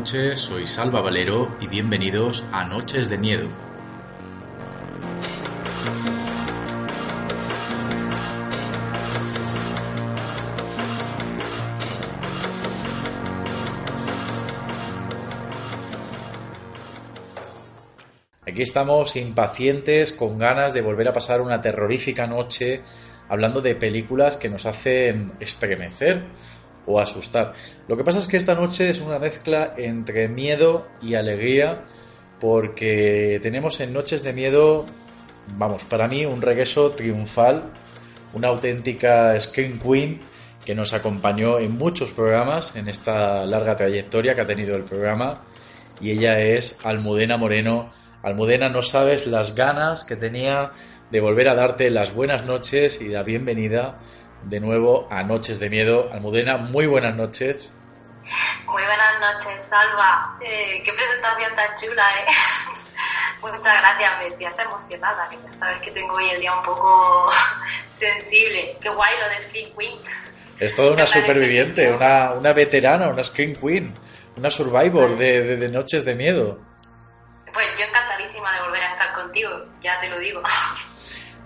noches, soy Salva Valero y bienvenidos a Noches de Miedo. Aquí estamos impacientes, con ganas de volver a pasar una terrorífica noche hablando de películas que nos hacen estremecer o asustar. Lo que pasa es que esta noche es una mezcla entre miedo y alegría porque tenemos en Noches de Miedo, vamos, para mí un regreso triunfal, una auténtica Scream Queen que nos acompañó en muchos programas en esta larga trayectoria que ha tenido el programa y ella es Almudena Moreno. Almudena, no sabes las ganas que tenía de volver a darte las buenas noches y la bienvenida de nuevo a Noches de Miedo. Almudena, muy buenas noches. Muy buenas noches, Salva. Eh, qué presentación tan chula, ¿eh? Muchas gracias, me estoy hasta emocionada, que ya sabes que tengo hoy el día un poco sensible. Qué guay lo de Scream Queen. Es toda una superviviente, una, una veterana, una Scream Queen, una survivor de, de, de Noches de Miedo. Pues yo encantadísima de volver a estar contigo, ya te lo digo.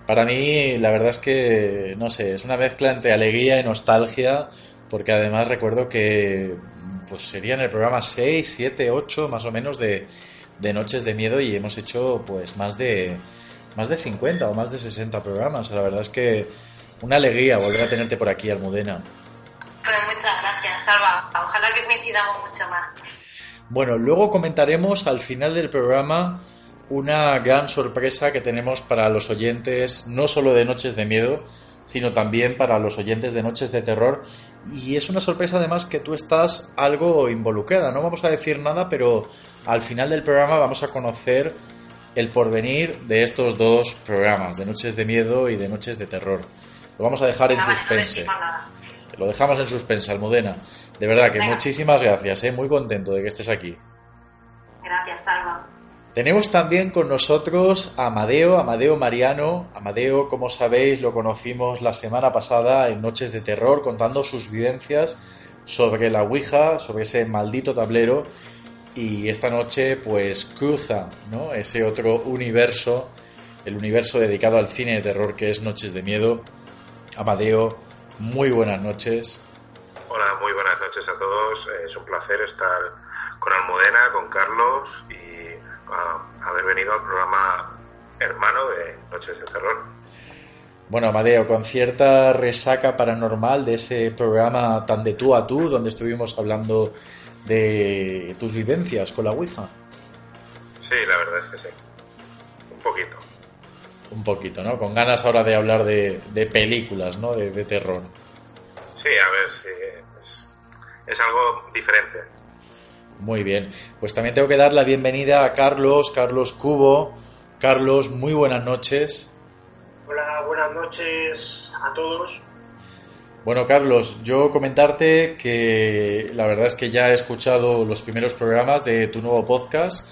Para mí, la verdad es que, no sé, es una mezcla entre alegría y nostalgia, porque además recuerdo que pues sería en el programa 6, 7, 8 más o menos de, de Noches de Miedo y hemos hecho pues más de, más de 50 o más de 60 programas. La verdad es que una alegría volver a tenerte por aquí, Almudena. Pues muchas gracias, Salva. Ojalá que coincidamos mucho más. Bueno, luego comentaremos al final del programa una gran sorpresa que tenemos para los oyentes, no solo de Noches de Miedo, sino también para los oyentes de Noches de Terror. Y es una sorpresa además que tú estás algo involucrada. No vamos a decir nada, pero al final del programa vamos a conocer el porvenir de estos dos programas, de Noches de Miedo y de Noches de Terror. Lo vamos a dejar en suspense. No. Lo dejamos en suspense, Almudena. De verdad que Venga. muchísimas gracias, ¿eh? muy contento de que estés aquí. Gracias, Salva. Tenemos también con nosotros a Amadeo, Amadeo Mariano. Amadeo, como sabéis, lo conocimos la semana pasada en Noches de Terror, contando sus vivencias sobre la Ouija, sobre ese maldito tablero. Y esta noche, pues, cruza ¿no? ese otro universo, el universo dedicado al cine de terror que es Noches de Miedo. Amadeo, muy buenas noches. Hola, muy buenas noches a todos. Es un placer estar con Almudena, con Carlos y haber venido al programa hermano de Noches de Terror. Bueno, Amadeo, con cierta resaca paranormal de ese programa tan de tú a tú, donde estuvimos hablando de tus vivencias con la Ouija. Sí, la verdad es que sí. Un poquito. Un poquito, ¿no? Con ganas ahora de hablar de, de películas, ¿no? De, de terror. Sí, a ver si es, es algo diferente. Muy bien. Pues también tengo que dar la bienvenida a Carlos, Carlos Cubo. Carlos, muy buenas noches. Hola, buenas noches a todos. Bueno, Carlos, yo comentarte que la verdad es que ya he escuchado los primeros programas de tu nuevo podcast,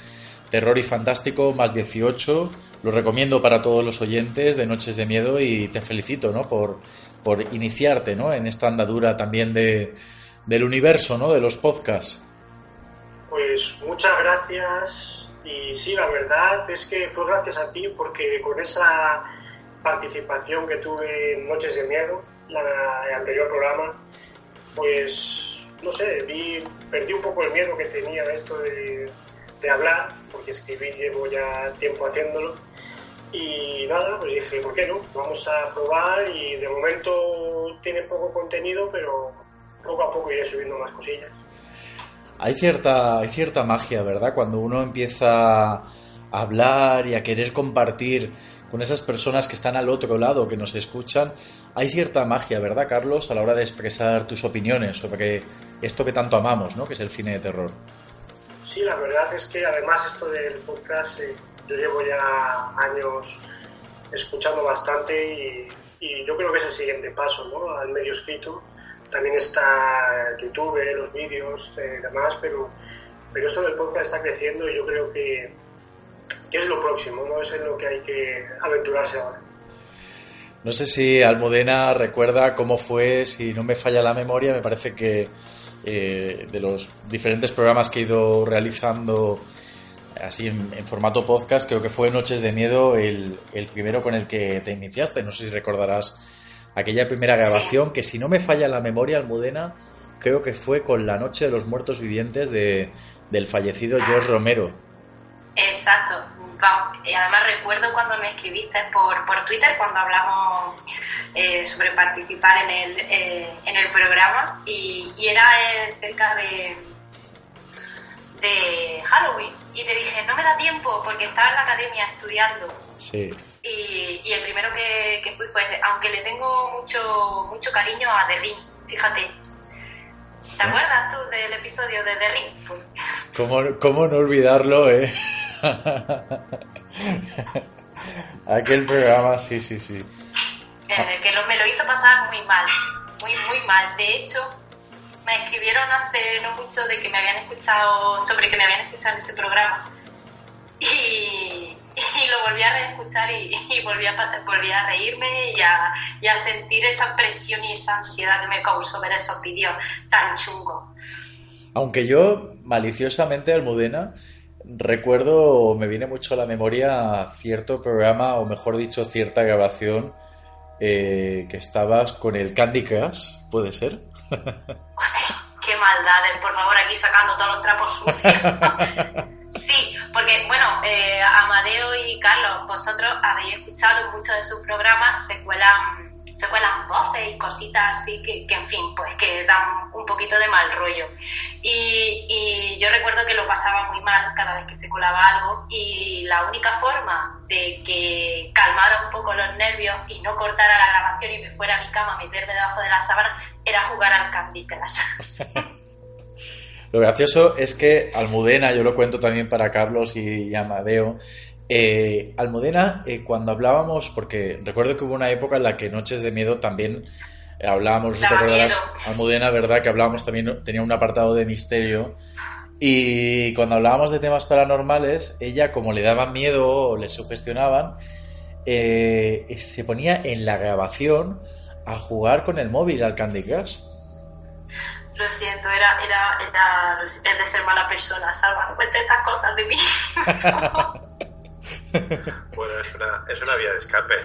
Terror y Fantástico más 18. Lo recomiendo para todos los oyentes de Noches de Miedo y te felicito, ¿no? Por, por iniciarte, ¿no? En esta andadura también de, del universo, ¿no? De los podcasts. Pues muchas gracias y sí, la verdad es que fue gracias a ti porque con esa participación que tuve en Noches de Miedo, la, el anterior programa, pues no sé, vi, perdí un poco el miedo que tenía a esto de, de hablar, porque escribir llevo ya tiempo haciéndolo. Y nada, pues dije, ¿por qué no? Vamos a probar y de momento tiene poco contenido, pero poco a poco iré subiendo más cosillas. Hay cierta, hay cierta magia, ¿verdad? Cuando uno empieza a hablar y a querer compartir con esas personas que están al otro lado, que nos escuchan, hay cierta magia, ¿verdad, Carlos, a la hora de expresar tus opiniones sobre esto que tanto amamos, ¿no? Que es el cine de terror. Sí, la verdad es que además esto del podcast, eh, yo llevo ya años escuchando bastante y, y, yo creo que es el siguiente paso, ¿no? Al medio escrito. También está YouTube, los vídeos, eh, demás, pero, pero esto del podcast está creciendo y yo creo que que es lo próximo, ¿no? Es en lo que hay que aventurarse ahora. No sé si Almudena recuerda cómo fue, si no me falla la memoria, me parece que eh, de los diferentes programas que he ido realizando así en, formato podcast, creo que fue Noches de Miedo el, el, primero con el que te iniciaste. No sé si recordarás aquella primera grabación, que si no me falla la memoria, Almudena, creo que fue con La Noche de los Muertos Vivientes de, del fallecido George Romero. Exacto. Y además recuerdo cuando me escribiste por, por Twitter, cuando hablamos eh, sobre participar en el, eh, en el programa, y, era eh, cerca de, de Halloween. Y te dije, no me da tiempo porque estaba en la academia estudiando. Sí. Y, y el primero que, que, fui fue ese, aunque le tengo mucho, mucho cariño a The Ring, fíjate. ¿Te acuerdas tú del episodio de The Ring? Pues... ¿Cómo, ¿Cómo no olvidarlo, eh? Aquel programa, sí, sí, sí. En el que me lo hizo pasar muy mal, muy, muy mal. De hecho, me escribieron hace no mucho de que me habían escuchado, sobre que me habían escuchado en ese programa. Y, lo volví a reescuchar y, volví, a, volví a reírme y a, y a sentir esa presión y esa ansiedad que me causó ver esos vídeos tan chungos. Aunque yo, maliciosamente, Almudena, recuerdo, me viene mucho a la memoria cierto programa, o mejor dicho, cierta grabación eh, que estabas con el Candy Crush, ¿puede ser? qué maldades, por favor, aquí sacando todos los trapos sucios. sí, porque, bueno, eh, Amadeo y Carlos, vosotros habéis escuchado muchos de sus programas, se cuelan se cuelan voces y cositas así que, en fin, pues que dan un poquito de mal rollo. Y, yo recuerdo que lo pasaba muy mal cada vez que se colaba algo y la única forma de que calmara un poco los nervios y no cortara la grabación y me fuera a mi cama a meterme debajo de la sábana era jugar al Candy Lo gracioso es que Almudena, yo lo cuento también para Carlos y Amadeo, eh, Almudena, eh, cuando hablábamos, porque recuerdo que hubo una época en la que Noches de Miedo también eh, hablábamos, te acordarás, Almudena, ¿verdad? Que hablábamos también, tenía un apartado de misterio. Y cuando hablábamos de temas paranormales, ella, como le daban miedo o le sugestionaban, eh, se ponía en la grabación a jugar con el móvil al Candy Crush. Lo siento, era, era, era es de ser mala persona, Salva, no cuentes estas cosas de mí. bueno, es una, es una vía de escape.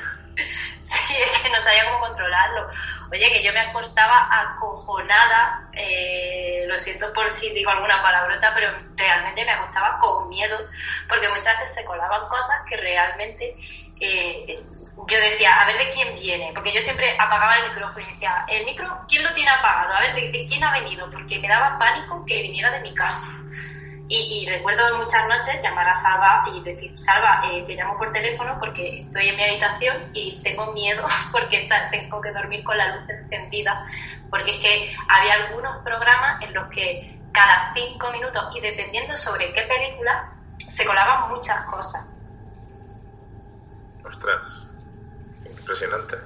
Sí, es que no sabía cómo controlarlo. Oye, que yo me acostaba acojonada, eh, lo siento por si digo alguna palabrota, pero realmente me acostaba con miedo, porque muchas veces se colaban cosas que realmente eh, yo decía, a ver de quién viene, porque yo siempre apagaba el micrófono y decía, el micro, ¿quién lo tiene apagado? A ver, de quién ha venido? Porque me daba pánico que viniera de mi casa. Y, recuerdo muchas noches llamar a Salva y decir, Salva, eh, te llamo por teléfono porque estoy en mi habitación y tengo miedo porque tengo que dormir con la luz encendida. Porque es que había algunos programas en los que cada cinco minutos y dependiendo sobre qué película, se colaban muchas cosas. Ostras, impresionante.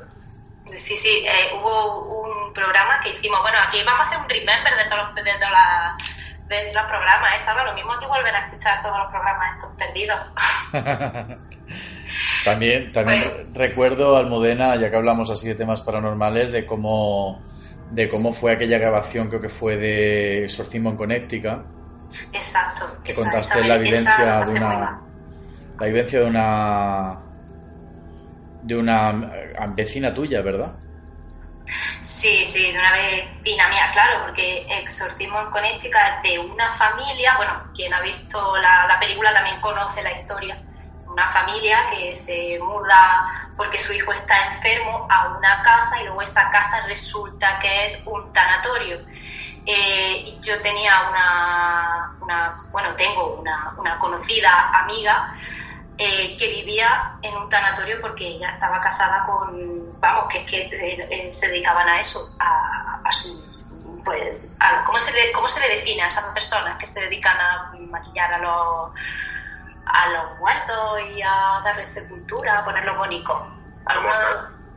Sí, sí, eh, hubo un programa que hicimos, bueno, aquí vamos a hacer un remember de, todos de las de los programas, ¿eh? ¿sabes? Lo mismo que volver a escuchar todos los programas estos perdidos. también también pues- recuerdo, Almudena, ya que hablamos así de temas paranormales, de cómo de cómo fue aquella grabación, creo que fue de Exorcismo en Connecticut. Exacto. Que contaste la vivencia de una la vivencia de una de una vecina tuya, ¿verdad? Sí, sí, de una vecina mía, claro, porque Exorcismo en Connecticut de una familia, bueno, quien ha visto la, película también conoce la historia, una familia que se muda porque su hijo está enfermo a una casa y luego esa casa resulta que es un tanatorio. Eh, yo tenía una, una bueno, tengo una, una conocida amiga eh, que vivía en un tanatorio porque ella estaba casada con, vamos, que es que eh, se dedicaban a eso, a, a su, pues, a, ¿cómo, se le, ¿cómo se le define a esas personas que se dedican a maquillar a los, a los muertos y a darles sepultura, a ponerlos bonitos?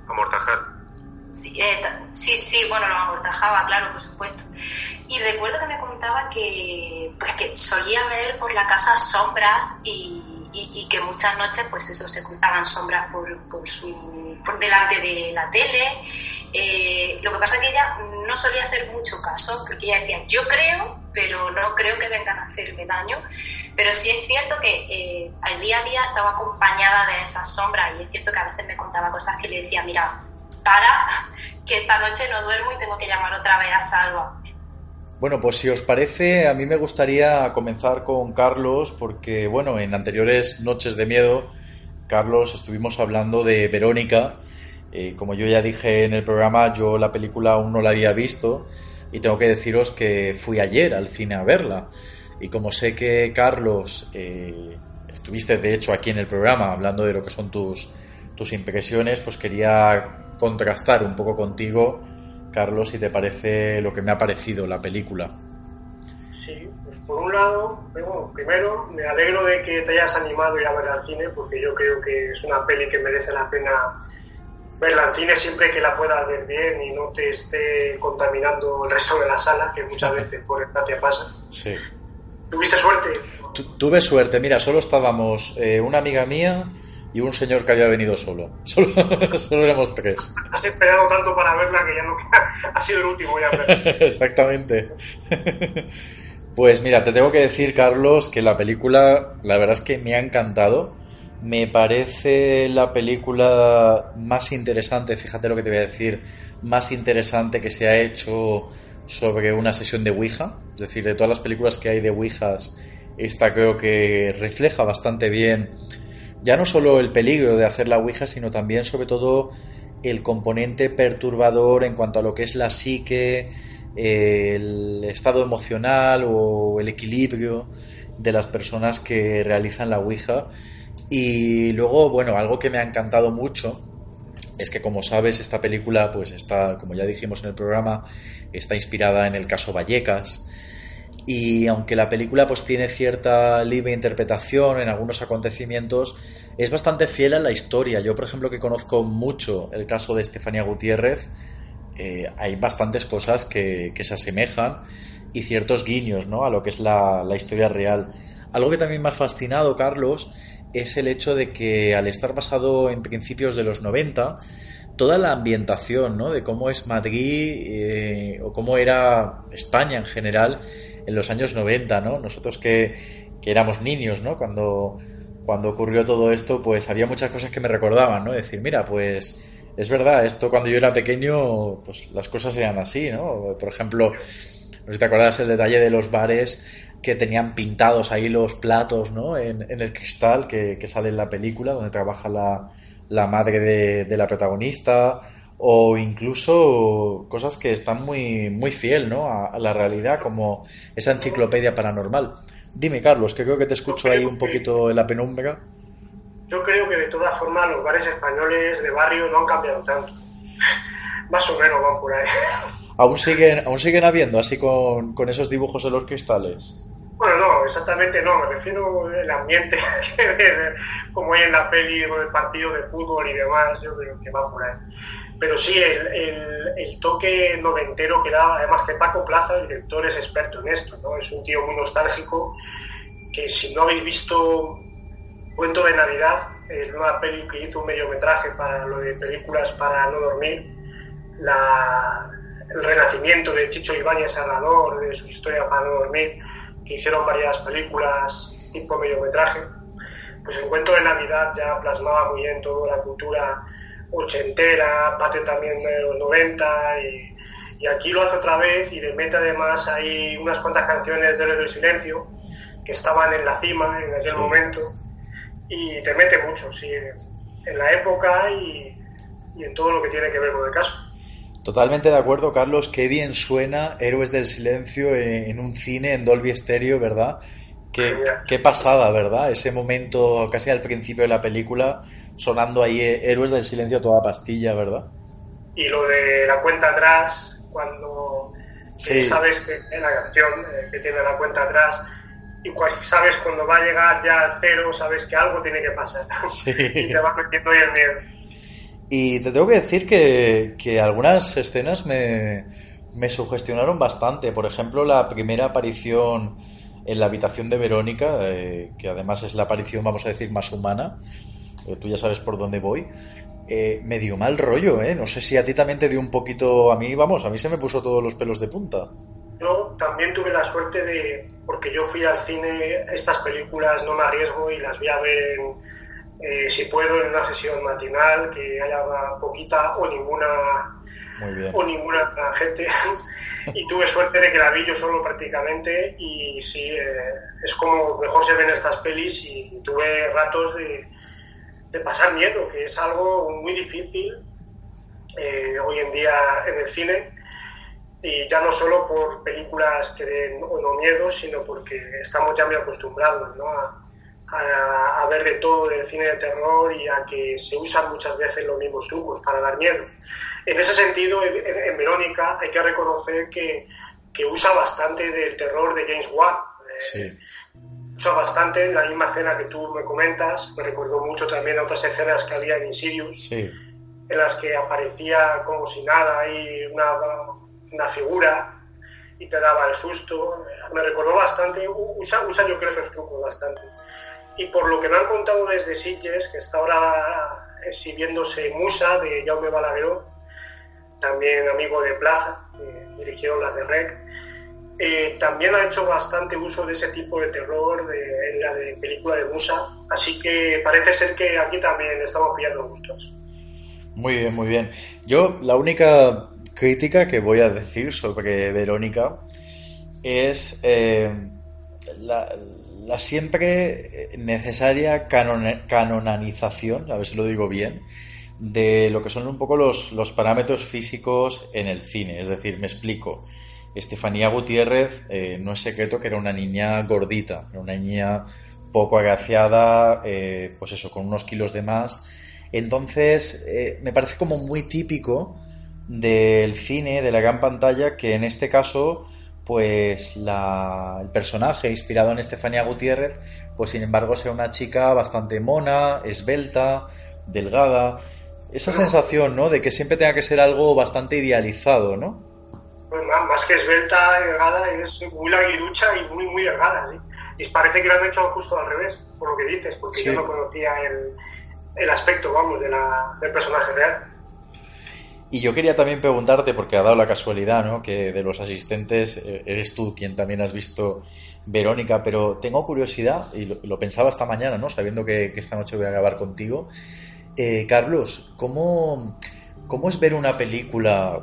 Amortajar. Sí, eh, sí, sí, bueno, lo amortajaba, claro, por supuesto. Y recuerdo que me contaba que, pues, que solía ver por la casa sombras y y, que muchas noches pues eso se cruzaban sombras por, por, su, por delante de la tele. Eh, lo que pasa es que ella no solía hacer mucho caso, porque ella decía, yo creo, pero no creo que vengan a hacerme daño. Pero sí es cierto que eh, al día a día estaba acompañada de esas sombras y es cierto que a veces me contaba cosas que le decía, mira, para, que esta noche no duermo y tengo que llamar otra vez a Salva. Bueno, pues si os parece, a mí me gustaría comenzar con Carlos, porque, bueno, en anteriores Noches de Miedo, Carlos, estuvimos hablando de Verónica. Eh, como yo ya dije en el programa, yo la película aún no la había visto y tengo que deciros que fui ayer al cine a verla. Y como sé que Carlos, eh, estuviste de hecho aquí en el programa hablando de lo que son tus, tus impresiones, pues quería contrastar un poco contigo Carlos, si te parece lo que me ha parecido la película. Sí, pues por un lado, bueno, primero me alegro de que te hayas animado a ir a ver al cine, porque yo creo que es una peli que merece la pena verla al cine siempre que la puedas ver bien y no te esté contaminando el resto de la sala, que muchas veces por desgracia pasa. Sí. ¿Tuviste suerte? tuve suerte, mira, solo estábamos eh, una amiga mía y un señor que había venido solo. Solo, éramos tres. Has esperado tanto para verla que ya no ha sido el último ya. Exactamente. Pues mira, te tengo que decir, Carlos, que la película, la verdad es que me ha encantado. Me parece la película más interesante, fíjate lo que te voy a decir, más interesante que se ha hecho sobre una sesión de Ouija. Es decir, de todas las películas que hay de Ouijas, esta creo que refleja bastante bien ya no solo el peligro de hacer la Ouija, sino también sobre todo el componente perturbador en cuanto a lo que es la psique, el estado emocional o el equilibrio de las personas que realizan la Ouija. Y luego, bueno, algo que me ha encantado mucho es que como sabes esta película pues está, como ya dijimos en el programa, está inspirada en el caso Vallecas y aunque la película pues tiene cierta libre interpretación en algunos acontecimientos, es bastante fiel a la historia. Yo, por ejemplo, que conozco mucho el caso de Estefanía Gutiérrez, eh, hay bastantes cosas que, se asemejan y ciertos guiños ¿no? a lo que es la, la historia real. Algo que también me ha fascinado, Carlos, es el hecho de que al estar basado en principios de los 90, toda la ambientación ¿no? de cómo es Madrid eh, o cómo era España en general en los años 90, ¿no? Nosotros que, éramos niños, ¿no? Cuando, cuando ocurrió todo esto, pues había muchas cosas que me recordaban, ¿no? Decir, mira, pues es verdad, esto cuando yo era pequeño, pues las cosas eran así, ¿no? Por ejemplo, no sé si te acuerdas el detalle de los bares que tenían pintados ahí los platos, ¿no? En, el cristal que, sale en la película, donde trabaja la, la madre de, de la protagonista, o incluso cosas que están muy, muy fiel ¿no? a, la realidad, como esa enciclopedia paranormal. Dime, Carlos, que creo que te escucho ahí un poquito en la penumbra. Yo creo que de todas formas los bares españoles de barrio no han cambiado tanto. Más o menos van por ahí. ¿Aún siguen, aún siguen habiendo así con, con esos dibujos en los cristales? Bueno, no, exactamente no, me refiero al ambiente, como hay en la peli el partido de fútbol y demás, yo creo que va por ahí pero sí, el, el, toque noventero que da, además de Paco Plaza, el director es experto en esto, ¿no? Es un tío muy nostálgico que si no habéis visto Cuento de Navidad, es una peli que hizo un mediometraje para lo de películas para no dormir, la, el renacimiento de Chicho Ibáñez Salvador, de su historia para no dormir, que hicieron varias películas tipo mediometraje, pues el Cuento de Navidad ya plasmaba muy bien toda la cultura ochentera, parte también de los 90 y, y, aquí lo hace otra vez y le mete además ahí unas cuantas canciones de del Silencio que estaban en la cima en aquel momento y te mete mucho, sí, en la época y, y, en todo lo que tiene que ver con el caso. Totalmente de acuerdo, Carlos. Qué bien suena Héroes del Silencio en, un cine en Dolby Stereo, ¿verdad? Qué, qué, pasada, ¿verdad? Ese momento casi al principio de la película sonando ahí eh, Héroes del Silencio a toda pastilla, ¿verdad? Y lo de la cuenta atrás, cuando eh, sabes que en la canción eh, que tiene la cuenta atrás y sabes cuando va a llegar ya al cero, sabes que algo tiene que pasar. y te va metiendo ahí el miedo. Y te tengo que decir que, que algunas escenas me, me, sugestionaron bastante. Por ejemplo, la primera aparición en la habitación de Verónica, eh, que además es la aparición, vamos a decir, más humana. Eh, tú ya sabes por dónde voy. Eh, me dio mal rollo, ¿eh? No sé si a ti también te dio un poquito. A mí, vamos, a mí se me puso todos los pelos de punta. Yo también tuve la suerte de. Porque yo fui al cine, estas películas no me arriesgo y las voy a ver en eh, si puedo en una sesión matinal que haya poquita o ninguna o ninguna gente y tuve suerte de que la vi yo solo prácticamente y sí eh, es como mejor se ven estas pelis y tuve ratos de, de pasar miedo que es algo muy difícil eh, hoy en día en el cine y ya no solo por películas que den o no miedo sino porque estamos ya muy acostumbrados ¿no? a, a, ver de todo del cine de terror y a que se usan muchas veces los mismos trucos para dar miedo. En ese sentido, en, Verónica hay que reconocer que, que, usa bastante del terror de James Wan. Eh, usa bastante la misma escena que tú me comentas. Me recordó mucho también a otras escenas que había en Insidious, en las que aparecía como si nada ahí una, una figura y te daba el susto. Me recordó bastante, usa, usa yo creo esos trucos bastante y por lo que me han contado desde Sitges, que está ahora exhibiéndose Musa de Jaume Balagueró, también amigo de Plaza, que dirigieron las de Rec, eh, también ha hecho bastante uso de ese tipo de terror en la de película de Musa, así que parece ser que aquí también estamos pillando gustos. Muy bien, muy bien. Yo la única crítica que voy a decir sobre Verónica es eh, la, la siempre necesaria canonización, a ver si lo digo bien, de lo que son un poco los, los parámetros físicos en el cine. Es decir, me explico. Estefanía Gutiérrez eh, no es secreto que era una niña gordita, era una niña poco agraciada, eh, pues eso, con unos kilos de más. Entonces, eh, me parece como muy típico del cine, de la gran pantalla, que en este caso pues el personaje inspirado en Estefanía Gutiérrez, pues sin embargo sea una chica bastante mona, esbelta, delgada. Esa sensación, ¿no? De que siempre tenga que ser algo bastante idealizado, ¿no? Más, que esbelta, delgada, es muy larguirucha y muy, muy delgada, ¿sí? Y parece que lo han hecho justo al revés, por lo que dices, porque yo no conocía el, aspecto, vamos, de la, del personaje real. Y yo quería también preguntarte, porque ha dado la casualidad, ¿no? Que de los asistentes eh, eres tú quien también has visto Verónica, pero tengo curiosidad, y lo, pensaba esta mañana, ¿no? Sabiendo que, esta noche voy a grabar contigo. Eh, Carlos, ¿cómo, ¿cómo es ver una película?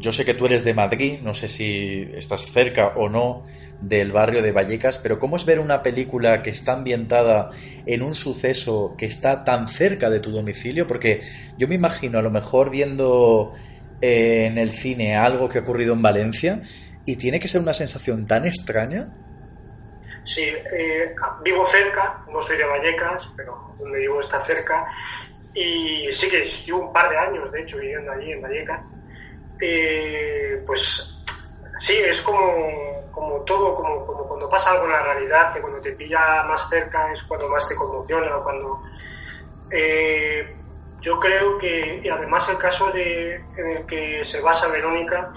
Yo sé que tú eres de Madrid, no sé si estás cerca o no del barrio de Vallecas, pero ¿cómo es ver una película que está ambientada en un suceso que está tan cerca de tu domicilio? Porque yo me imagino a lo mejor viendo eh, en el cine algo que ha ocurrido en Valencia y tiene que ser una sensación tan extraña. Sí, eh, vivo cerca, no soy de Vallecas, pero donde vivo está cerca. Y sí que llevo un par de años, de hecho, viviendo allí en Vallecas. Eh, pues sí, es como como todo, como, cuando pasa algo en la realidad, que cuando te pilla más cerca es cuando más te conmociona cuando... Eh, yo creo que, y además el caso de, en el que se basa Verónica,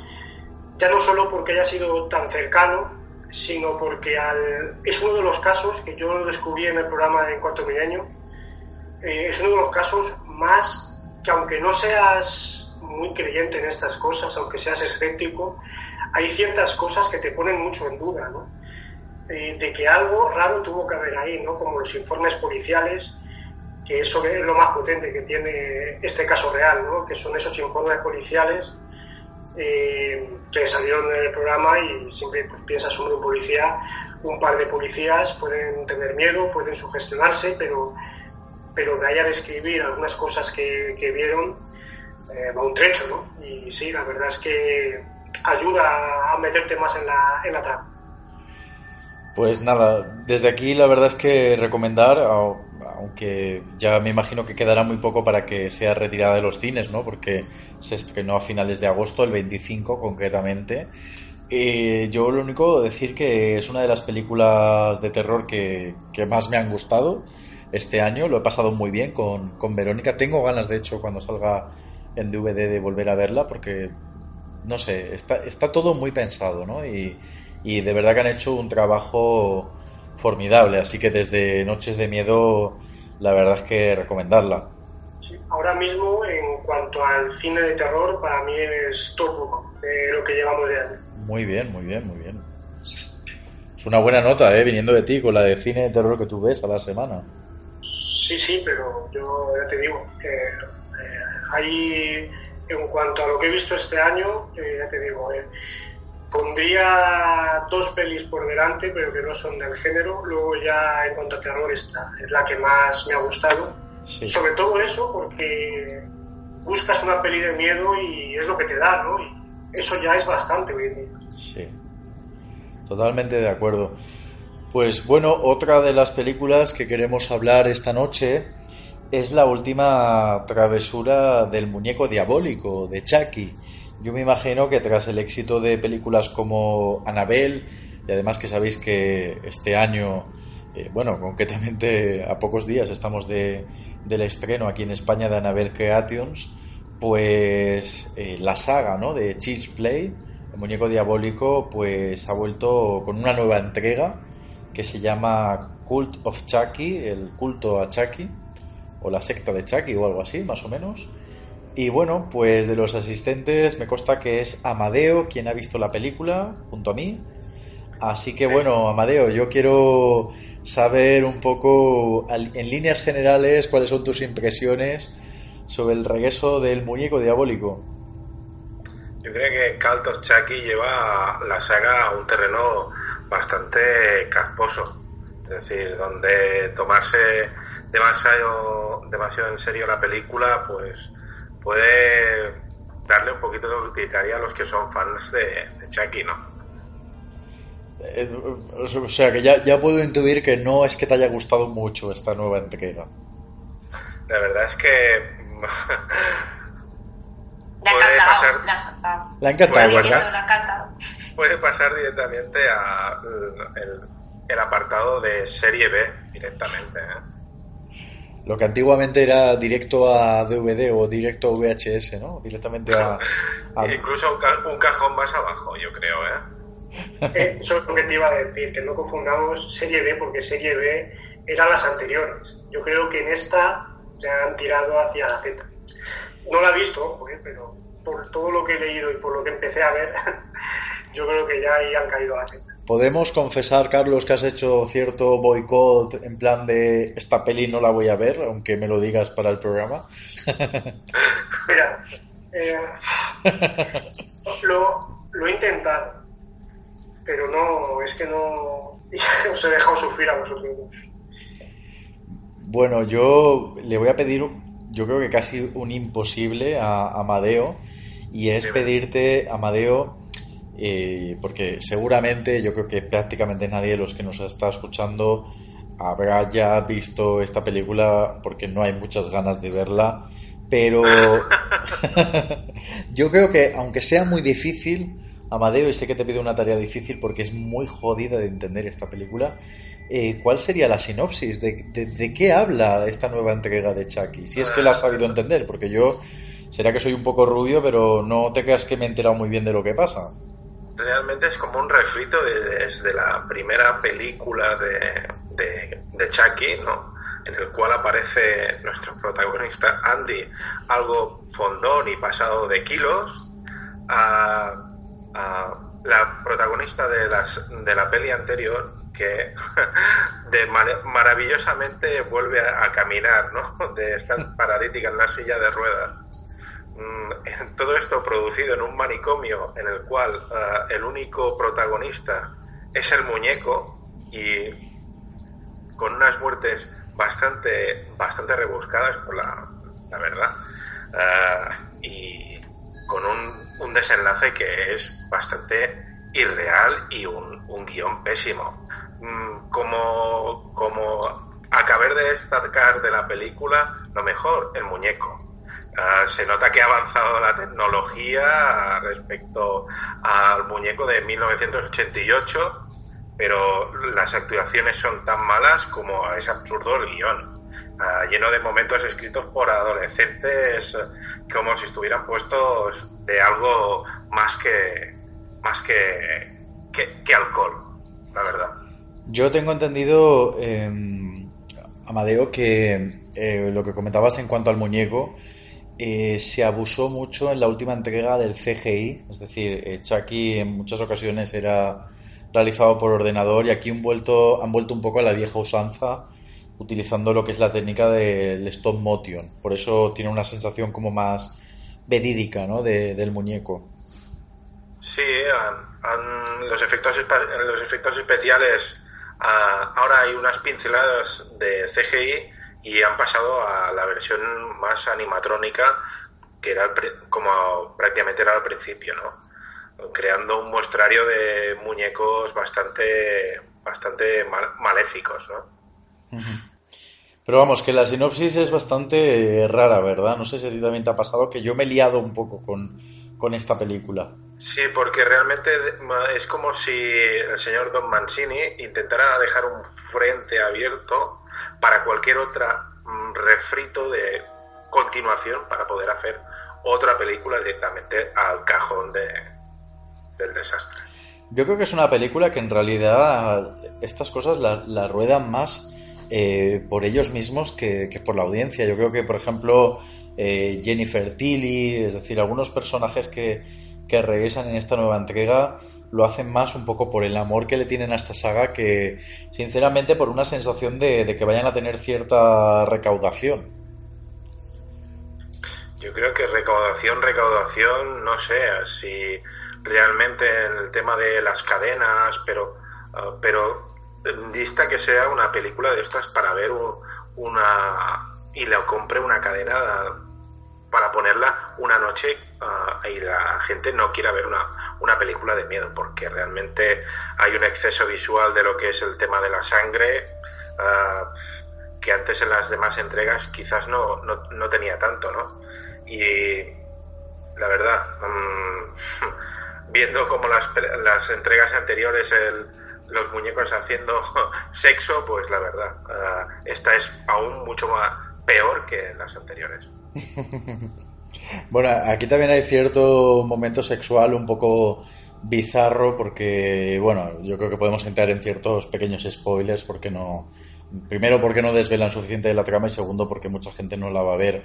ya no solo porque haya sido tan cercano, sino porque al, es uno de los casos que yo descubrí en el programa de Cuarto Milenio, eh, es uno de los casos más que aunque no seas muy creyente en estas cosas, aunque seas escéptico, hay ciertas cosas que te ponen mucho en duda, ¿no? Eh, de que algo raro tuvo que haber ahí, ¿no? Como los informes policiales, que eso es lo más potente que tiene este caso real, ¿no? Que son esos informes policiales eh, que salieron en el programa y siempre pues, piensas un policía, un par de policías pueden tener miedo, pueden sugestionarse, pero, pero de ahí a describir algunas cosas que, que vieron, eh, va un trecho, ¿no? Y sí, la verdad es que ayuda a meterte más en la, en la trama. Pues nada, desde aquí la verdad es que recomendar, aunque ya me imagino que quedará muy poco para que sea retirada de los cines, ¿no? Porque se estrenó a finales de agosto, el 25 concretamente. Eh, yo lo único decir que es una de las películas de terror que, que más me han gustado este año. Lo he pasado muy bien con, con Verónica. Tengo ganas, de hecho, cuando salga en DVD de volver a verla porque, no sé, está, está todo muy pensado, ¿no? Y, y de verdad que han hecho un trabajo formidable. Así que desde Noches de Miedo, la verdad es que recomendarla. ahora mismo, en cuanto al cine de terror, para mí es top lo que llevamos de año. Muy bien, muy bien, muy bien. Es una buena nota, ¿eh? Viniendo de ti, con la de cine de terror que tú ves a la semana. Sí, sí, pero yo ya te digo, eh, ahí, en cuanto a lo que he visto este año, eh, ya te digo, eh, pondría dos pelis por delante, pero que no son del género. Luego ya en cuanto a terror, esta es la que más me ha gustado. Sobre todo eso, porque buscas una peli de miedo y es lo que te da, ¿no? Y eso ya es bastante hoy Sí, totalmente de acuerdo. Pues bueno, otra de las películas que queremos hablar esta noche es la última travesura del muñeco diabólico de Chucky. Yo me imagino que tras el éxito de películas como Annabelle, y además que sabéis que este año, eh, bueno, concretamente a pocos días estamos de, del estreno aquí en España de Annabelle Creations, pues eh, la saga ¿no? de Cheese Play, el muñeco diabólico, pues ha vuelto con una nueva entrega que se llama Cult of Chucky, el culto a Chucky, o la secta de Chucky o algo así, más o menos. Y bueno, pues de los asistentes me consta que es Amadeo quien ha visto la película junto a mí. Así que bueno, Amadeo, yo quiero saber un poco en líneas generales cuáles son tus impresiones sobre el regreso del muñeco diabólico. Yo creo que Cult of Chucky lleva la saga a un terreno bastante casposo. Es decir, donde tomarse demasiado, demasiado en serio la película, pues puede darle un poquito de utilitaria a los que son fans de, Chucky, ¿no? Eh, o sea, que ya, ya puedo intuir que no es que te haya gustado mucho esta nueva entrega. La verdad es que puede pasar, la ha encantado. Puede, pasar directamente a el, apartado de serie B directamente. ¿eh? Lo que antiguamente era directo a DVD o directo a VHS, ¿no? Directamente a... Incluso un, cajón más abajo, yo creo, ¿eh? ¿eh? Eso es lo que te iba a decir, que no confundamos serie B porque serie B eran las anteriores. Yo creo que en esta se han tirado hacia la Z. No la he visto, pero por todo lo que he leído y por lo que empecé a ver, yo creo que ya ahí han caído la Z. ¿Podemos confesar, Carlos, que has hecho cierto boicot en plan de esta peli no la voy a ver, aunque me lo digas para el programa? Mira, eh, lo, lo he intentado, pero no, es que no os he dejado sufrir a vosotros. Bueno, yo le voy a pedir, yo creo que casi un imposible a Amadeo, y es pedirte, Amadeo, eh, porque seguramente yo creo que prácticamente nadie de los que nos está escuchando habrá ya visto esta película porque no hay muchas ganas de verla, pero yo creo que aunque sea muy difícil, Amadeo, y sé que te pido una tarea difícil porque es muy jodida de entender esta película, eh, ¿cuál sería la sinopsis? ¿De, qué habla esta nueva entrega de Chucky? Si es que la has sabido entender, porque yo será que soy un poco rubio, pero no te creas que me he enterado muy bien de lo que pasa. Realmente es como un refrito desde la primera película de, de, Chucky, ¿no? En el cual aparece nuestro protagonista Andy, algo fondón y pasado de kilos, a, la protagonista de, las, de la peli anterior, que de maravillosamente vuelve a, caminar, ¿no? De estar paralítica en la silla de ruedas. Mm, todo esto producido en un manicomio en el cual eh, el único protagonista es el muñeco y con unas muertes bastante, bastante rebuscadas, por la, la verdad. Uh, y con un, un desenlace que es bastante irreal y un, un guion pésimo. Mm, como, como acabar de destacar de la película, lo mejor, el muñeco. Ah, se nota que ha avanzado la tecnología respecto al muñeco de 1988, pero las actuaciones son tan malas como es absurdo el guion, ah, lleno de momentos escritos por adolescentes como si estuvieran puestos de algo más que más que, que, alcohol, la verdad. Yo tengo entendido, eh, Amadeo, que eh, lo que comentabas en cuanto al muñeco, eh, se abusó mucho en la última entrega del CGI, es decir, eh, Chucky en muchas ocasiones era realizado por ordenador y aquí han vuelto, han un poco a la vieja usanza utilizando lo que es la técnica del stop motion. Por eso tiene una sensación como más verídica ¿no? del muñeco. Sí, los, efectos, los efectos especiales, ah, ahora hay unas pinceladas de CGI y han pasado a la versión más animatrónica que era como prácticamente era al principio, ¿no? Creando un muestrario de muñecos bastante bastante maléficos, ¿no? Pero vamos, que la sinopsis es bastante rara, ¿verdad? No sé si a ti también te ha pasado que yo me he liado un poco con, con esta película. Sí, porque realmente es como si el señor Don Mancini intentara dejar un frente abierto para cualquier otra mm, refrito de continuación para poder hacer otra película directamente al cajón de, del desastre. Yo creo que es una película que en realidad estas cosas las la ruedan más eh, por ellos mismos que, por la audiencia. Yo creo que, por ejemplo, eh, Jennifer Tilly, es decir, algunos personajes que, que regresan en esta nueva entrega, lo hacen más un poco por el amor que le tienen a esta saga que, sinceramente, por una sensación de, que vayan a tener cierta recaudación. Yo creo que recaudación, recaudación, no sé si realmente en el tema de las cadenas, pero, uh, pero dista que sea una película de estas para ver una y le compre una cadena para ponerla una noche uh, y la gente no quiera ver una, una película de miedo, porque realmente hay un exceso visual de lo que es el tema de la sangre, ah, que antes en las demás entregas quizás no, no, tenía tanto, ¿no? Y la verdad, mm, viendo como las, las entregas anteriores, el, los muñecos haciendo sexo, pues la verdad, ah, esta es aún mucho más peor que las anteriores. Bueno, aquí también hay cierto momento sexual un poco bizarro porque, bueno, yo creo que podemos entrar en ciertos pequeños spoilers porque no... Primero porque no desvelan suficiente de la trama y segundo porque mucha gente no la va a ver.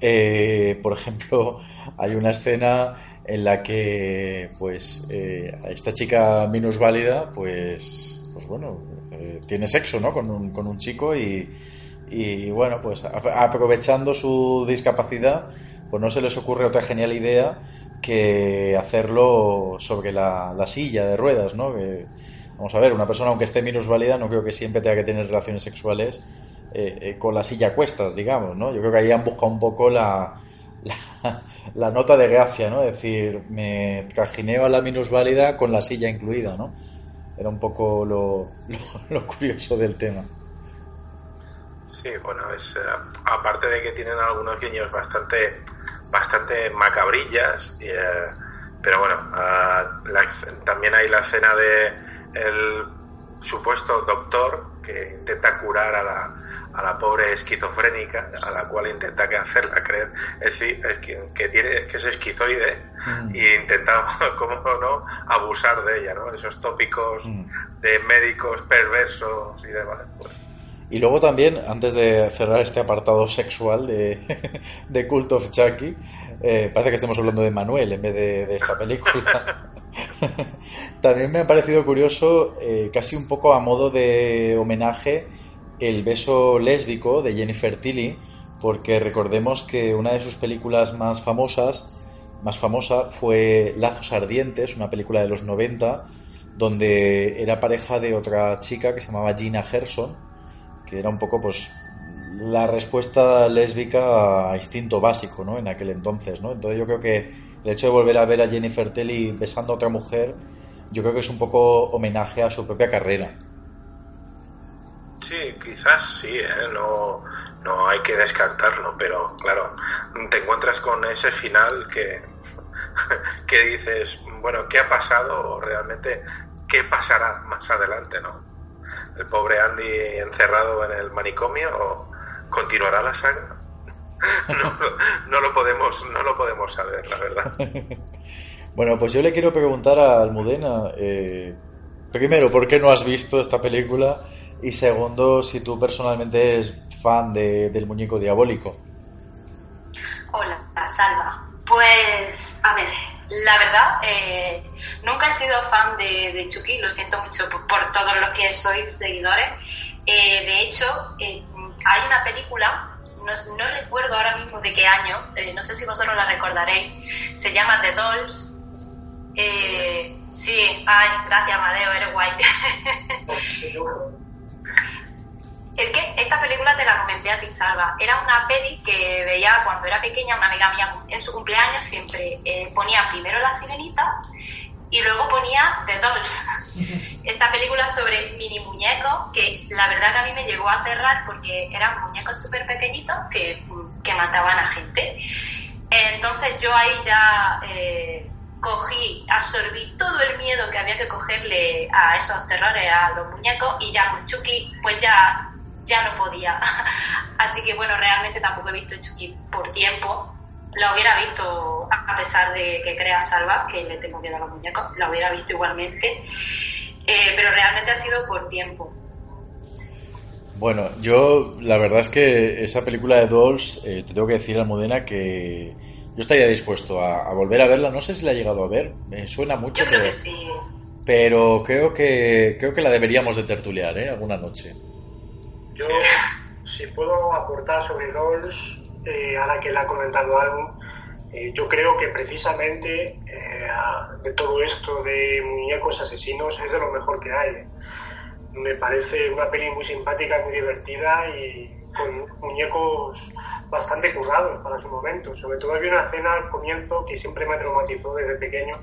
Eh, por ejemplo, hay una escena en la que, pues, eh, esta chica minusválida, pues, pues bueno, eh, tiene sexo, ¿no? Con un, con un chico y, y, bueno, pues aprovechando su discapacidad, pues no se les ocurre otra genial idea que hacerlo sobre la, silla de ruedas, ¿no? vamos a ver, una persona aunque esté minusválida no creo que siempre tenga que tener relaciones sexuales eh, eh, con la silla a cuestas, digamos, ¿no? Yo creo que ahí han buscado un poco la, la, nota de gracia, ¿no? Es decir, me trajineo a la minusválida con la silla incluida, ¿no? Era un poco lo, lo curioso del tema. Sí, bueno, es, eh, aparte de que tienen algunos guiños bastante bastante macabrillas, eh, pero bueno, ah, también hay la escena de el supuesto doctor que intenta curar a la, a la pobre esquizofrénica, a la cual intenta hacerla creer es decir, que, tiene, que es esquizoide mm. y intenta, como no, abusar de ella, ¿no? Esos tópicos mm. de médicos perversos y demás. Pues, y luego también, antes de cerrar este apartado sexual de, Cult of Chucky, eh, parece que estemos hablando de Manuel en vez de, esta película. también me ha parecido curioso, eh, casi un poco a modo de homenaje, el beso lésbico de Jennifer Tilly, porque recordemos que una de sus películas más famosas, más famosa, fue Lazos Ardientes, una película de los 90, donde era pareja de otra chica que se llamaba Gina Gerson que era un poco pues la respuesta lésbica a instinto básico, ¿no? En aquel entonces, ¿no? Entonces yo creo que el hecho de volver a ver a Jennifer Telly besando a otra mujer, yo creo que es un poco homenaje a su propia carrera. Sí, quizás sí, ¿eh? no, no hay que descartarlo, pero claro, te encuentras con ese final que, que dices, bueno, ¿qué ha pasado realmente qué pasará más adelante, no? El pobre Andy encerrado en el manicomio o continuará la saga. No, lo podemos, no lo podemos saber, la verdad. bueno, pues yo le quiero preguntar a Almudena, eh, primero, ¿por qué no has visto esta película? Y segundo, si tú personalmente eres fan de, del muñeco diabólico. Hola, Salva. Pues, a ver, la verdad, eh, nunca he sido fan de, Chucky, lo siento mucho por, todos los que sois seguidores. Eh, de hecho, eh, hay una película, no, no, recuerdo ahora mismo de qué año, no sé si vosotros la recordaréis, se llama The Dolls. sí, ay, gracias Madeo, eres guay. Es que esta película te la comenté a ti, Salva. Era una peli que veía cuando era pequeña, una amiga mía en su cumpleaños siempre eh, ponía primero La Sirenita y luego ponía The Dolls. Esta película sobre mini muñecos que la verdad que a mí me llegó a cerrar porque eran muñecos súper pequeñitos que, que, mataban a gente. Entonces yo ahí ya eh, cogí, absorbí todo el miedo que había que cogerle a esos terrores a los muñecos y ya con Chucky pues ya ya no podía. Así que bueno, realmente tampoco he visto Chucky por tiempo. La hubiera visto, a pesar de que crea Salva, que le tengo miedo a los muñecos, la hubiera visto igualmente. Eh, pero realmente ha sido por tiempo. Bueno, yo la verdad es que esa película de Dolls, eh, te tengo que decir, Almudena, que yo estaría dispuesto a, volver a verla. No sé si la ha llegado a ver, me suena mucho. Yo creo que sí. Pero creo que, creo que la deberíamos de tertuliar, ¿eh? Alguna noche. Yo, si puedo aportar sobre Dolls, eh, ahora que le ha comentado algo, eh, yo creo que precisamente eh, de todo esto de muñecos asesinos es de lo mejor que hay. Me parece una peli muy simpática, muy divertida y con muñecos bastante currados para su momento. Sobre todo había una escena al comienzo que siempre me traumatizó desde pequeño.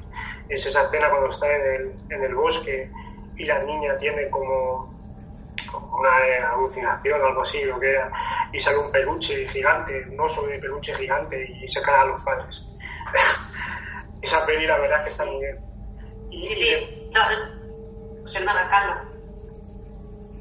Es esa escena cuando está en el, en el bosque y la niña tiene como una alucinación o algo así, lo que era, y sale un peluche gigante, un oso de peluche gigante y se cae a los padres. Esa peli la verdad que está muy bien. Y, sí, sí, no, perdona, Carlos.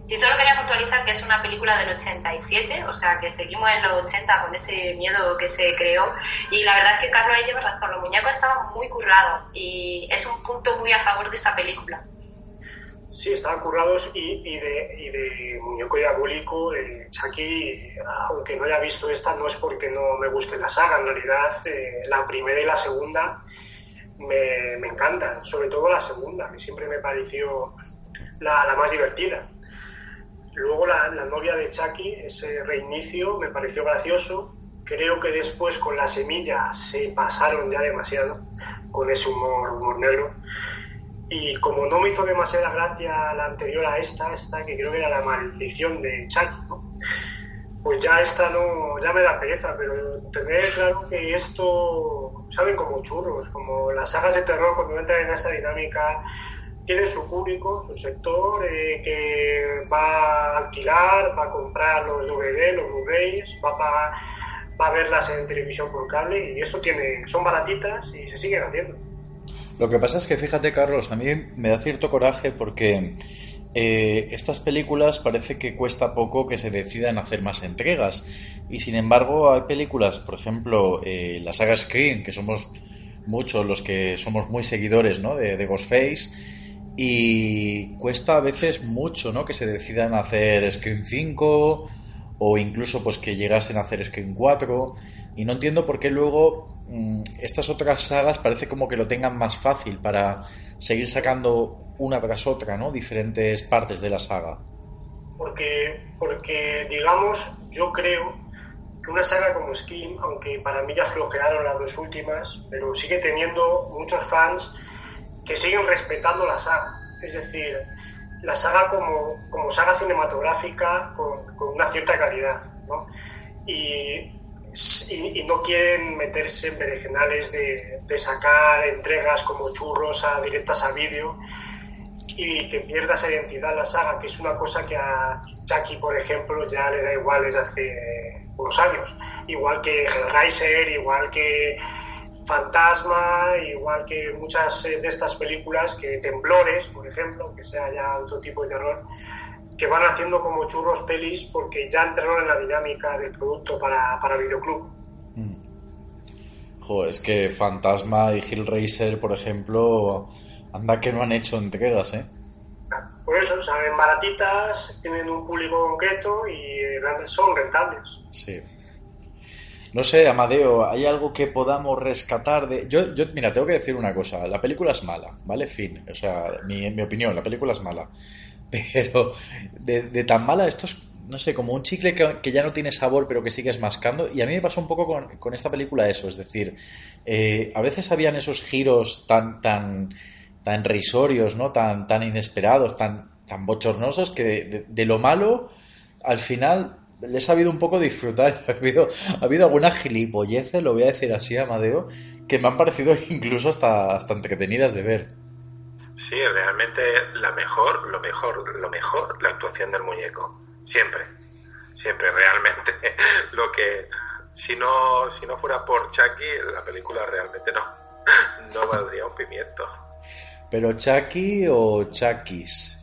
Sí, solo quería puntualizar que es una película del 87, o sea que seguimos en los 80 con ese miedo que se creó. Y la verdad es que Carlos ahí lleva razón, los muñecos estaban muy currados y es un punto muy a favor de esa película. Sí, estaban currados y, de, y de Muñeco Diabólico, eh, Chucky, aunque no haya visto esta, no es porque no me guste la saga, en realidad eh, la primera y la segunda me, me, encantan, sobre todo la segunda, que siempre me pareció la, más divertida. Luego la, la, novia de Chucky, ese reinicio, me pareció gracioso. Creo que después con la semilla se pasaron ya demasiado con ese humor, humor negro. Y como no me hizo demasiada gracia la anterior a esta, esta que creo que era la maldición de Chucky, pues ya esta no, ya me da pereza, pero tener claro que esto, saben, como churros, como las sagas de terror cuando entran en esa dinámica, tienen su público, su sector, eh, que va a alquilar, va a comprar los DVD, los Blu-rays, va a, va a verlas en televisión por cable y eso tiene, son baratitas y se siguen haciendo. Lo que pasa es que fíjate, Carlos, a mí me da cierto coraje porque eh, estas películas parece que cuesta poco que se decidan hacer más entregas. Y sin embargo, hay películas, por ejemplo, eh, la saga Scream, que somos muchos los que somos muy seguidores ¿no? de, de Ghostface. Y cuesta a veces mucho ¿no? que se decidan hacer Scream 5 o incluso pues que llegasen a hacer Scream 4. Y no entiendo por qué luego estas otras sagas parece como que lo tengan más fácil para seguir sacando una tras otra, ¿no? Diferentes partes de la saga. Porque, porque digamos, yo creo que una saga como Scream, aunque para mí ya flojearon las dos últimas, pero sigue teniendo muchos fans que siguen respetando la saga. Es decir, la saga como, como saga cinematográfica con, con una cierta calidad ¿no? Y, y, no quieren meterse en berenjenales de, de, sacar entregas como churros a directas a vídeo y que pierda esa identidad la saga, que es una cosa que a Chucky, por ejemplo, ya le da igual desde hace unos años. Igual que Hellraiser, igual que Fantasma, igual que muchas eh, de estas películas, que Temblores, por ejemplo, que sea ya otro tipo de terror, que van haciendo como churros pelis porque ya entraron en la dinámica del producto para, para videoclub. Mm. Joder, es que Fantasma y Hellraiser, por ejemplo, anda que no han hecho entregas, ¿eh? Por eso, salen baratitas, tienen un público concreto y son rentables. Sí. No sé, Amadeo, ¿hay algo que podamos rescatar de...? Yo, yo, mira, tengo que decir una cosa. La película es mala, ¿vale? Fin. O sea, mi, mi opinión, la película es mala. Pero de, tan mala, esto es, no sé, como un chicle que, ya no tiene sabor, pero que sigues mascando. Y a mí me pasó un poco con, esta película eso. Es decir, eh, a veces habían esos giros tan, tan, tan risorios, ¿no? Tan, tan inesperados, tan, tan bochornosos que de lo malo, al final les ha habido un poco disfrutar. Ha habido, ha habido algunas gilipolleces, lo voy a decir así, Amadeo, que me han parecido incluso hasta, hasta entretenidas de ver. Sí, realmente la mejor, lo mejor, lo mejor, la actuación del muñeco. Siempre. Siempre, realmente. Lo que, si no, si no fuera por Chucky, la película realmente no, no valdría un pimiento. ¿Pero Chucky o Chucky's?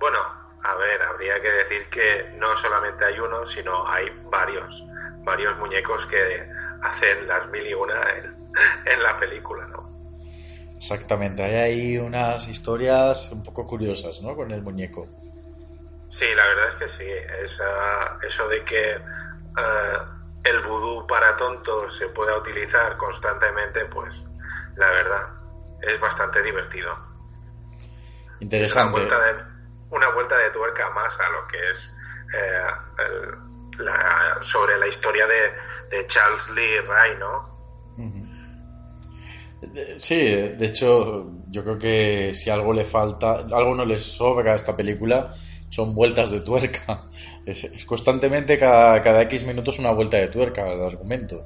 Bueno, a ver, habría que decir que no solamente hay uno, sino hay varios, varios muñecos que hacen las mil y una en, la película, ¿no? Exactamente, hay ahí unas historias un poco curiosas, ¿no? Con el muñeco. Sí, la verdad es que sí, eso de que eh, el vudú para tontos se pueda utilizar constantemente, pues la verdad es bastante divertido. Interesante una vuelta de tuerca más a lo que es eh, sobre la historia de, Charles Lee Ray, ¿no? Sí, de hecho, yo creo que si algo le falta, algo no le sobra a esta película, son vueltas de tuerca. Es, constantemente cada, cada, X minutos una vuelta de tuerca al argumento.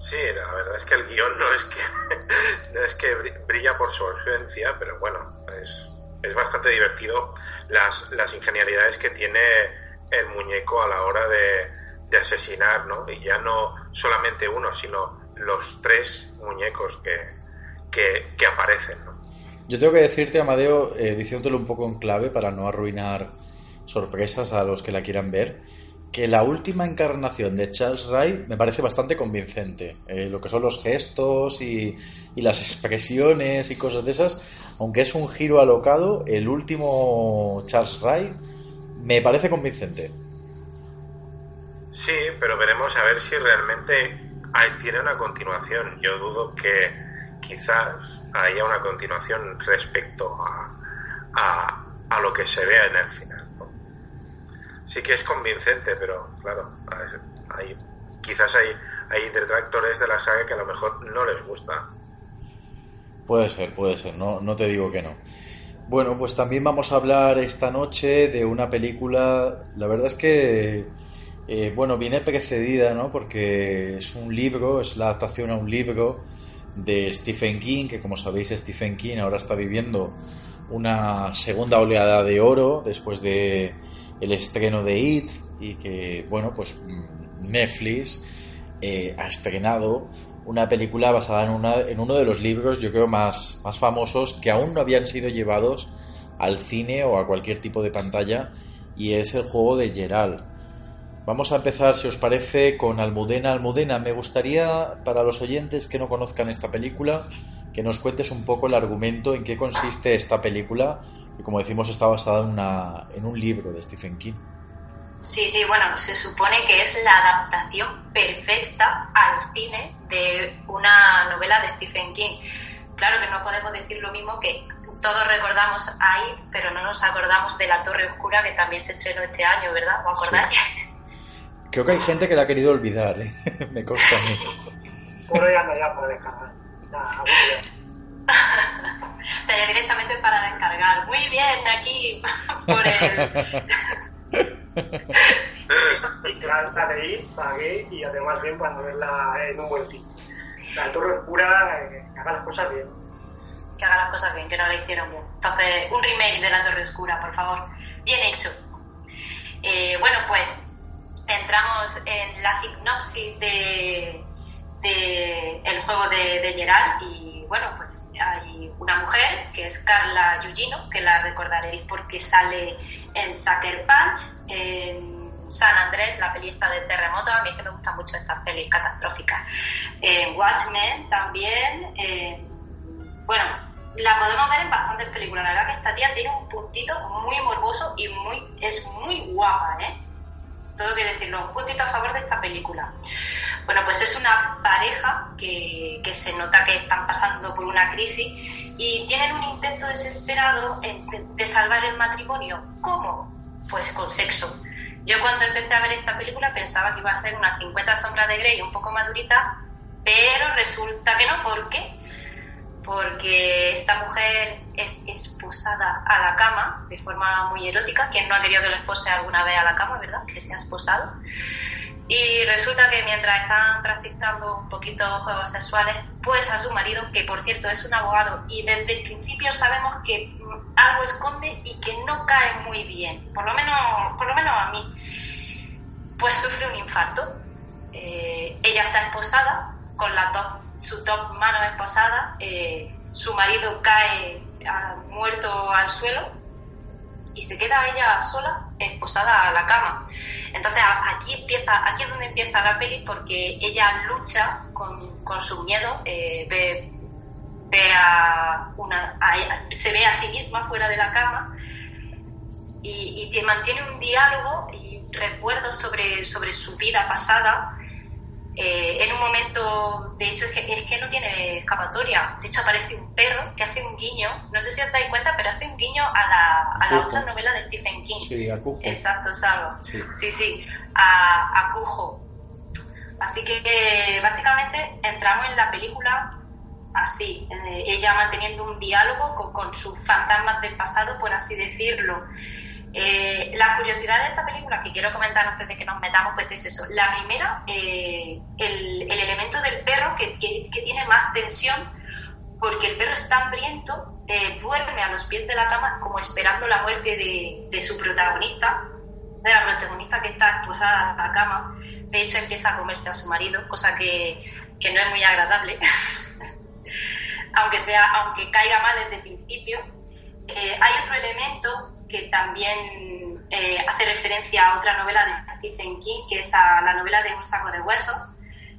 Sí, la verdad es que el guion no es que, no es que brilla por su ausencia, pero bueno, es, es bastante divertido las, las ingenuidades que tiene el muñeco a la hora de, asesinar, ¿no? Y ya no solamente uno, sino los tres muñecos que, que, aparecen, ¿no? Yo tengo que decirte, Amadeo, eh, diciéndolo un poco en clave para no arruinar sorpresas a los que la quieran ver, que la última encarnación de Charles Wright me parece bastante convincente. Eh, lo que son los gestos y, y, las expresiones y cosas de esas, aunque es un giro alocado, el último Charles Wright me parece convincente. Sí, pero veremos a ver si realmente tiene una continuación. Yo dudo que quizás haya una continuación respecto a, a, lo que se vea en el final sí que es convincente, pero claro, hay, quizás hay, hay detractores de la saga que a lo mejor no les gusta. Puede ser, puede ser, no, no te digo que no. Bueno, pues también vamos a hablar esta noche de una película, la verdad es que, eh, bueno, viene precedida, ¿no? Porque es un libro, es la adaptación a un libro de Stephen King, que como sabéis Stephen King ahora está viviendo una segunda oleada de oro después de el estreno de It y que, bueno, pues mm, Netflix eh, ha estrenado una película basada en, una, en uno de los libros, yo creo, más, más famosos que aún no habían sido llevados al cine o a cualquier tipo de pantalla y es el juego de Gerald. Vamos a empezar, si os parece, con Almudena. Almudena, me gustaría, para los oyentes que no conozcan esta película, que nos cuentes un poco el argumento, en qué consiste esta película y como decimos está basada en, una, en un libro de Stephen King. Sí, sí, bueno, se supone que es la adaptación perfecta al cine de una novela de Stephen King. Claro que no podemos decir lo mismo que todos recordamos ahí, pero no nos acordamos de La Torre Oscura que también se estrenó este año, ¿verdad? ¿Os acordáis? Creo que hay gente que la ha querido olvidar, ¿eh? me consta a mí. Por ya no, ya para descargar. o sea, ya directamente para descargar. Muy bien, aquí por el... la leí, pagué y además bien para verla en un buen cine. La Torre Oscura, eh, que haga las cosas bien. Que haga las cosas bien, que no la hicieron bien. Entonces, un remake de La Torre Oscura, por favor. Bien hecho. Eh, bueno, pues entramos en la sinopsis de, el juego de, de Geralt y bueno, pues hay una mujer que es Carla Yugino, que la recordaréis porque sale en Sucker Punch, en San Andrés, la peli del terremoto, a mí es que me gustan mucho estas pelis catastróficas. En Watchmen también, bueno, la podemos ver en bastantes películas, la verdad que esta tía tiene un puntito muy morboso y muy es muy guapa, ¿eh? Todo que decirlo, un puntito a favor de esta película. Bueno, pues es una pareja que, que, se nota que están pasando por una crisis y tienen un intento desesperado de salvar el matrimonio. ¿Cómo? Pues con sexo. Yo cuando empecé a ver esta película pensaba que iba a ser una 50 sombras de Grey un poco madurita, pero resulta que no. ¿Por qué? Porque esta mujer es esposada a la cama de forma muy erótica. Quien no ha querido que lo espose alguna vez a la cama, ¿verdad? Que sea esposado. Y resulta que mientras están practicando un poquito juegos sexuales, pues a su marido, que por cierto es un abogado, y desde el principio sabemos que algo esconde y que no cae muy bien, por lo menos, por lo menos a mí, pues sufre un infarto. Eh, ella está esposada, con las dos, sus dos manos esposadas, eh, su marido cae muerto al suelo y se queda ella sola, esposada a la cama. Entonces aquí empieza, aquí es donde empieza la peli porque ella lucha con, con su miedo, eh, ve, ve a una, se ve a sí misma fuera de la cama y, y mantiene un diálogo y recuerdos sobre, sobre su vida pasada eh, en un momento, de hecho, es que, es que no tiene escapatoria. De hecho, aparece un perro que hace un guiño, no sé si os dais cuenta, pero hace un guiño a la, a la otra novela de Stephen King. Sí, a Cujo. Exacto, Salvo. Sí, sí, sí a, a, Cujo. Así que básicamente entramos en la película así, eh, ella manteniendo un diálogo con, con sus fantasmas del pasado, por así decirlo. Eh, la curiosidad de esta película que quiero comentar antes de que nos metamos, pues es eso. La primera, eh, el, el, elemento del perro que, que, que, tiene más tensión, porque el perro está hambriento, eh, duerme a los pies de la cama como esperando la muerte de, de, su protagonista, de la protagonista que está esposada a la cama. De hecho, empieza a comerse a su marido, cosa que, que no es muy agradable, aunque, sea, aunque caiga mal desde el principio. Eh, hay otro elemento que también eh, hace referencia a otra novela de Stephen King, que es la novela de Un saco de huesos.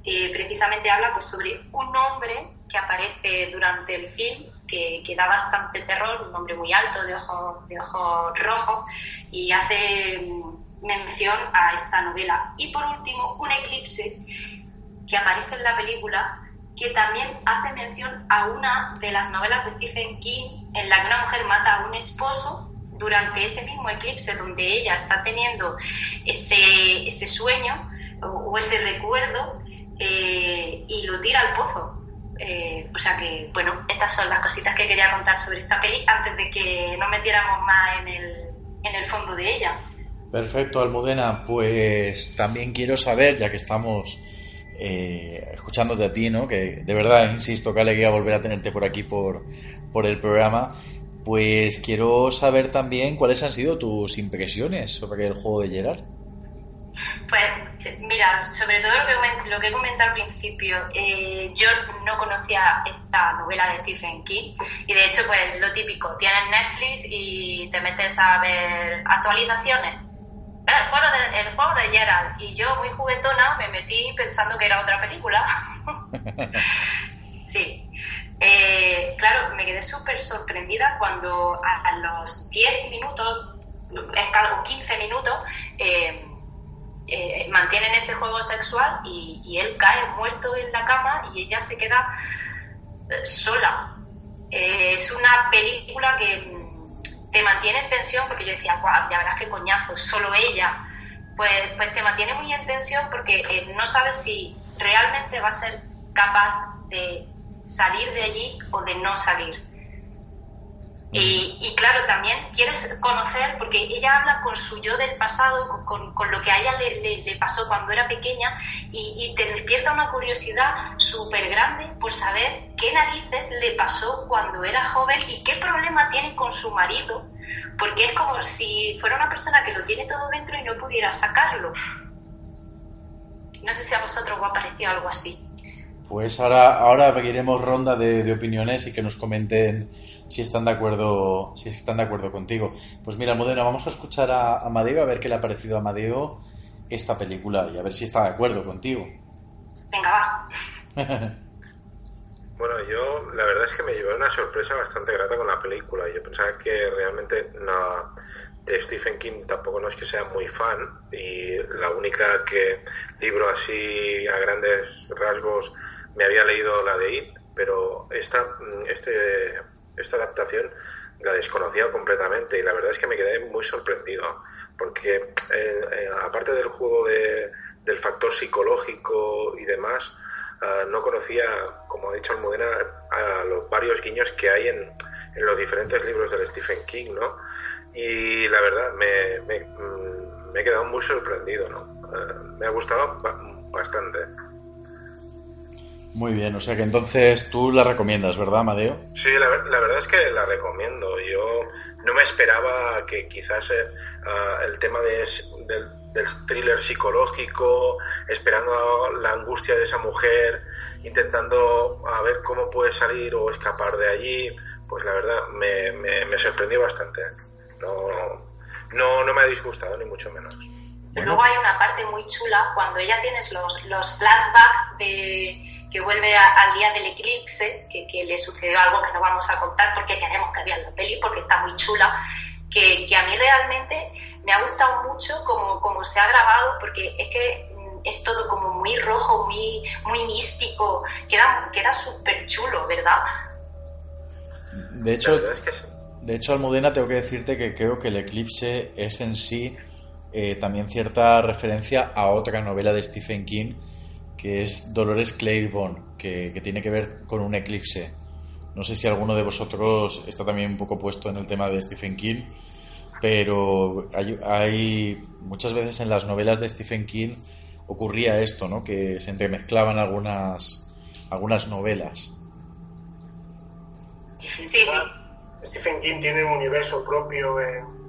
Eh, precisamente habla pues, sobre un hombre que aparece durante el film, que, que, da bastante terror, un hombre muy alto, de ojos de ojos rojos, y hace mención a esta novela. Y por último, un eclipse que aparece en la película que también hace mención a una de las novelas de Stephen King en la que una mujer mata a un esposo durante ese mismo eclipse donde ella está teniendo ese, ese sueño o, ese recuerdo eh, y lo tira al pozo. Eh, o sea que, bueno, estas son las cositas que quería contar sobre esta peli antes de que nos metiéramos más en el, en el fondo de ella. Perfecto, Almudena. Pues también quiero saber, ya que estamos eh, escuchándote a ti, ¿no? Que de verdad, insisto, qué alegría volver a tenerte por aquí por, por el programa. Pues quiero saber también cuáles han sido tus impresiones sobre el juego de Gerard. Pues mira, sobre todo lo que, lo que he comentado al principio, eh, yo no conocía esta novela de Stephen King y de hecho pues lo típico, tienes Netflix y te metes a ver actualizaciones. El juego, de, el juego de Gerald y yo muy juguetona me metí pensando que era otra película. sí, eh, claro, me quedé súper sorprendida cuando a, los 10 minutos, es algo 15 minutos, eh, eh, mantienen ese juego sexual y, él cae muerto en la cama y ella se queda eh, sola. Eh, es una película que te mantiene en tensión porque yo decía, guau, ya verás qué coñazo, solo ella. Pues, pues te mantiene muy en tensión porque no sabes si realmente va a ser capaz de salir de allí o de no salir. y, claro, también quieres conocer, porque ella habla con su yo del pasado, con, con lo que a ella le, le, pasó cuando era pequeña, y, y te despierta una curiosidad súper grande por saber qué narices le pasó cuando era joven y qué problema tiene con su marido, porque es como si fuera una persona que lo tiene todo dentro y no pudiera sacarlo. No sé si a vosotros os ha parecido algo así. Pues ahora, ahora pediremos ronda de, de opiniones y que nos comenten si están de acuerdo, si están de acuerdo contigo. Pues mira, Modena, vamos a escuchar a Amadeo a ver qué le ha parecido a Amadeo esta película y a ver si está de acuerdo contigo. Venga, va. bueno, yo la verdad es que me llevé una sorpresa bastante grata con la película. Yo pensaba que realmente no, de Stephen King tampoco no es que sea muy fan y la única que libro así a grandes rasgos me había leído la de It, pero esta, este esta adaptación la desconocía completamente y la verdad es que me quedé muy sorprendido porque eh, eh, aparte del juego de, del factor psicológico y demás, uh, no conocía, como ha dicho Almudena, a los varios guiños que hay en, en, los diferentes libros del Stephen King, ¿no? Y la verdad, me, me, mm, me he quedado muy sorprendido, ¿no? Uh, me ha gustado bastante. Muy bien, o sea que entonces tú la recomiendas, ¿verdad, Amadeo? Sí, la, la verdad es que la recomiendo. Yo no me esperaba que quizás uh, el tema de, del, del, thriller psicológico, esperando la angustia de esa mujer, intentando a ver cómo puede salir o escapar de allí, pues la verdad me, me, me sorprendió bastante. No, no, no me ha disgustado, ni mucho menos. Bueno. Luego hay una parte muy chula cuando ella tienes los, los flashbacks de que vuelve a, al día del eclipse, que, que, le sucedió algo que no vamos a contar porque queremos que vean la peli, porque está muy chula, que, que a mí realmente me ha gustado mucho como, como se ha grabado, porque es que es todo como muy rojo, muy, muy místico, queda, queda súper chulo, ¿verdad? De hecho, de hecho, Almudena, tengo que decirte que creo que el eclipse es en sí eh, también cierta referencia a otra novela de Stephen King, que es Dolores Claiborne, que, que, tiene que ver con un eclipse. No sé si alguno de vosotros está también un poco puesto en el tema de Stephen King, pero hay, hay muchas veces en las novelas de Stephen King ocurría esto, ¿no? Que se entremezclaban algunas, algunas novelas. Sí, sí. Stephen King tiene un universo propio en,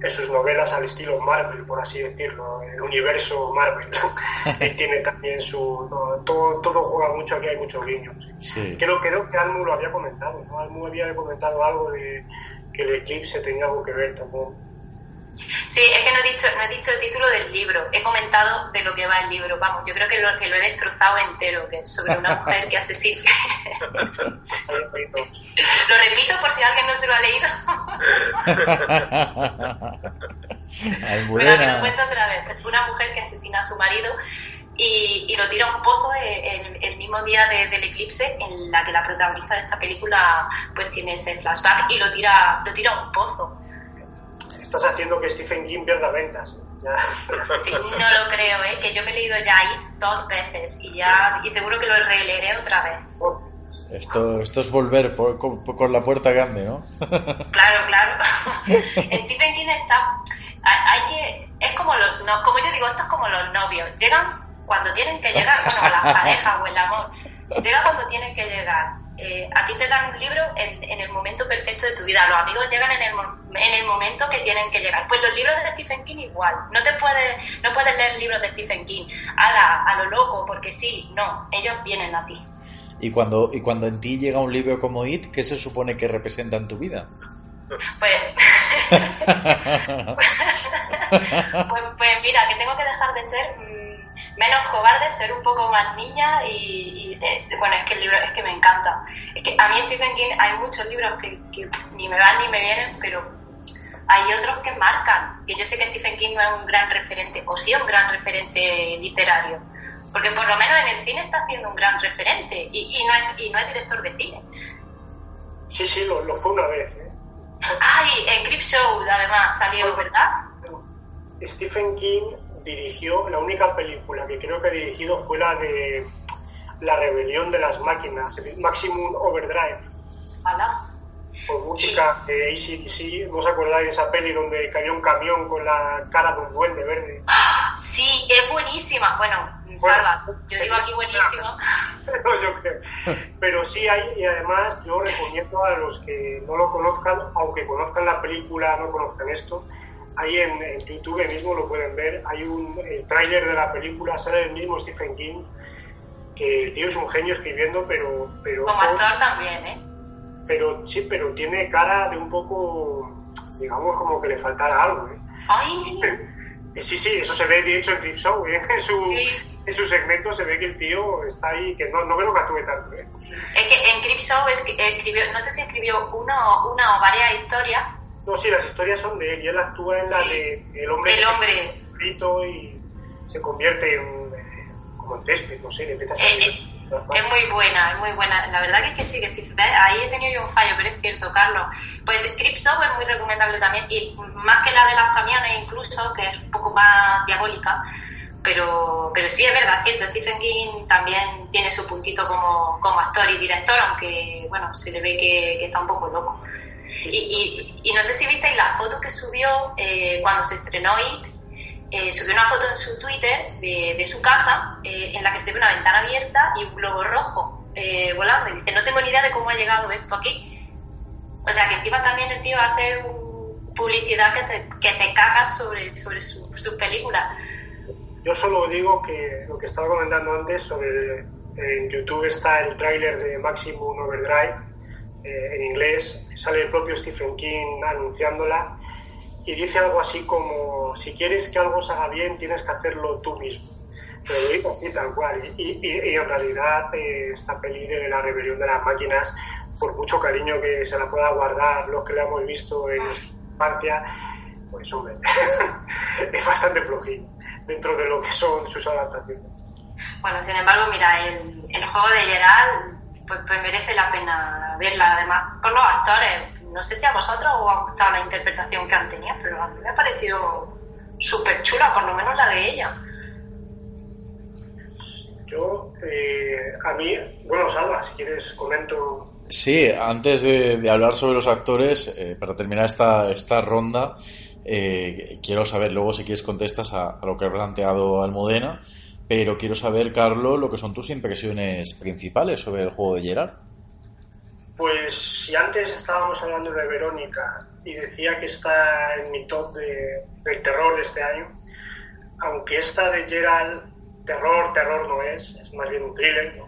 en sus novelas al estilo Marvel, por así decirlo, el universo Marvel. Él tiene también su... Todo, todo, todo, juega mucho, aquí hay muchos guiños. Sí. Creo, creo que Almu lo había comentado, ¿no? Almu había comentado algo de que el eclipse tenía algo que ver también. Sí, es que no he, dicho, no he dicho el título del libro, he comentado de lo que va el libro. Vamos, yo creo que lo, que lo he destrozado entero, que sobre una mujer que asesina. lo repito por si alguien no se lo ha leído. Pero lo cuento otra vez. Una mujer que asesina a su marido y, y, lo tira a un pozo el, el mismo día de, del eclipse en la que la protagonista de esta película pues tiene ese flashback y lo tira, lo tira a un pozo estás haciendo que Stephen King pierda ventas. Ya. Sí, no lo creo, ¿eh? que yo me he leído ya ahí dos veces y ya y seguro que lo releeré otra vez. Esto, esto es volver por, por, por la puerta grande, ¿no? Claro, claro. Stephen King está... Hay que... Es como los... No, como yo digo, esto es como los novios. Llegan cuando tienen que llegar, bueno, las parejas o el amor. Llega cuando tienen que llegar eh, a ti te dan un libro en, en, el momento perfecto de tu vida. Los amigos llegan en el, en el momento que tienen que llegar. Pues los libros de Stephen King igual. No te puedes, no puedes leer libros de Stephen King a, la, a lo loco, porque sí, no, ellos vienen a ti. Y cuando, y cuando en ti llega un libro como It, ¿qué se supone que representa en tu vida? Pues, pues, pues, mira, que tengo que dejar de ser menos cobarde, ser un poco más niña y, y eh, bueno, es que el libro es que me encanta. Es que a mí Stephen King hay muchos libros que, que, ni me van ni me vienen, pero hay otros que marcan, que yo sé que Stephen King no es un gran referente, o sí un gran referente literario, porque por lo menos en el cine está haciendo un gran referente y, y no, es, y no es director de cine. Sí, sí, lo, lo fue una vez. ¿eh? Ay, en Crip Show además salió, ¿verdad? Stephen King dirigió, la única película que creo que ha dirigido fue la de La rebelión de las máquinas, Maximum Overdrive. ¿Hala? con música de ACDC. ¿No os acordáis de esa peli donde cayó un camión con la cara de un duende verde? Sí, es buenísima. Bueno, Salva, yo digo aquí buenísimo. no, yo creo. Pero sí hay, y además yo recomiendo a los que no lo conozcan, aunque conozcan la película, no conozcan esto, ahí en, YouTube mismo lo pueden ver, hay un tráiler de la película, sale el mismo Stephen King, que el tío es un genio escribiendo, pero... pero Como actor también, ¿eh? Pero sí, pero tiene cara de un poco, digamos, como que le faltara algo, ¿eh? ¡Ay! Sí, sí, eso se ve de hecho en Clip Show, ¿eh? en, su, en su segmento se ve que el tío está ahí, que no, no me lo actúe tanto. ¿eh? Es que en Clip Show escribió, no sé si escribió uno, una o varias historias. No, sí, las historias son de él y él actúa en la de El hombre. El hombre. Frito y se convierte en, como en césped, no sé, le empieza a salir. Eh, es muy buena, es muy buena. La verdad que es que sí, que ahí he tenido yo un fallo, pero es cierto, Carlos. Pues Show es muy recomendable también, y más que la de los camiones incluso, que es un poco más diabólica, pero, pero sí es verdad, cierto, Stephen King también tiene su puntito como, como actor y director, aunque, bueno, se le ve que, está un poco loco. Y, y, no sé si visteis la foto que subió eh, cuando se estrenó It, eh, subió una foto en su Twitter de, su casa eh, en la que se ve una ventana abierta y un globo rojo volando. Y dice, no tengo ni idea de cómo ha llegado esto aquí. O sea, que encima también el tío hace publicidad que te, que te cagas sobre, sobre su películas. Yo solo digo que lo que estaba comentando antes sobre en YouTube está el tráiler de Maximum Overdrive en inglés, sale el propio Stephen King anunciándola y dice algo así como, si quieres que algo se haga bien, tienes que hacerlo tú mismo. Pero lo digo así tal cual. Y, en realidad eh, esta peli de la rebelión de las máquinas, por mucho cariño que se la pueda guardar los que la hemos visto en nuestra infancia, pues hombre, es bastante flojín dentro de lo que son sus adaptaciones. Bueno, sin embargo, mira, el, el juego de Gerald pues, pues merece la pena verla, además, por los actores no sé si a vosotros os ha gustado la interpretación que han tenido, pero a mí me ha parecido súper chula, por lo menos la de ella. Yo, eh, a mí, bueno, Salva, si quieres comento. Sí, antes de, hablar sobre los actores, eh, para terminar esta, esta ronda, eh, quiero saber, luego si quieres contestas a, a, lo que ha planteado Almudena, pero quiero saber, Carlos, lo que son tus impresiones principales sobre el juego de Gerard. Pues si antes estábamos hablando de Verónica y decía que está en mi top de, del terror de este año, aunque esta de Gerald terror, terror no es, es más bien un thriller,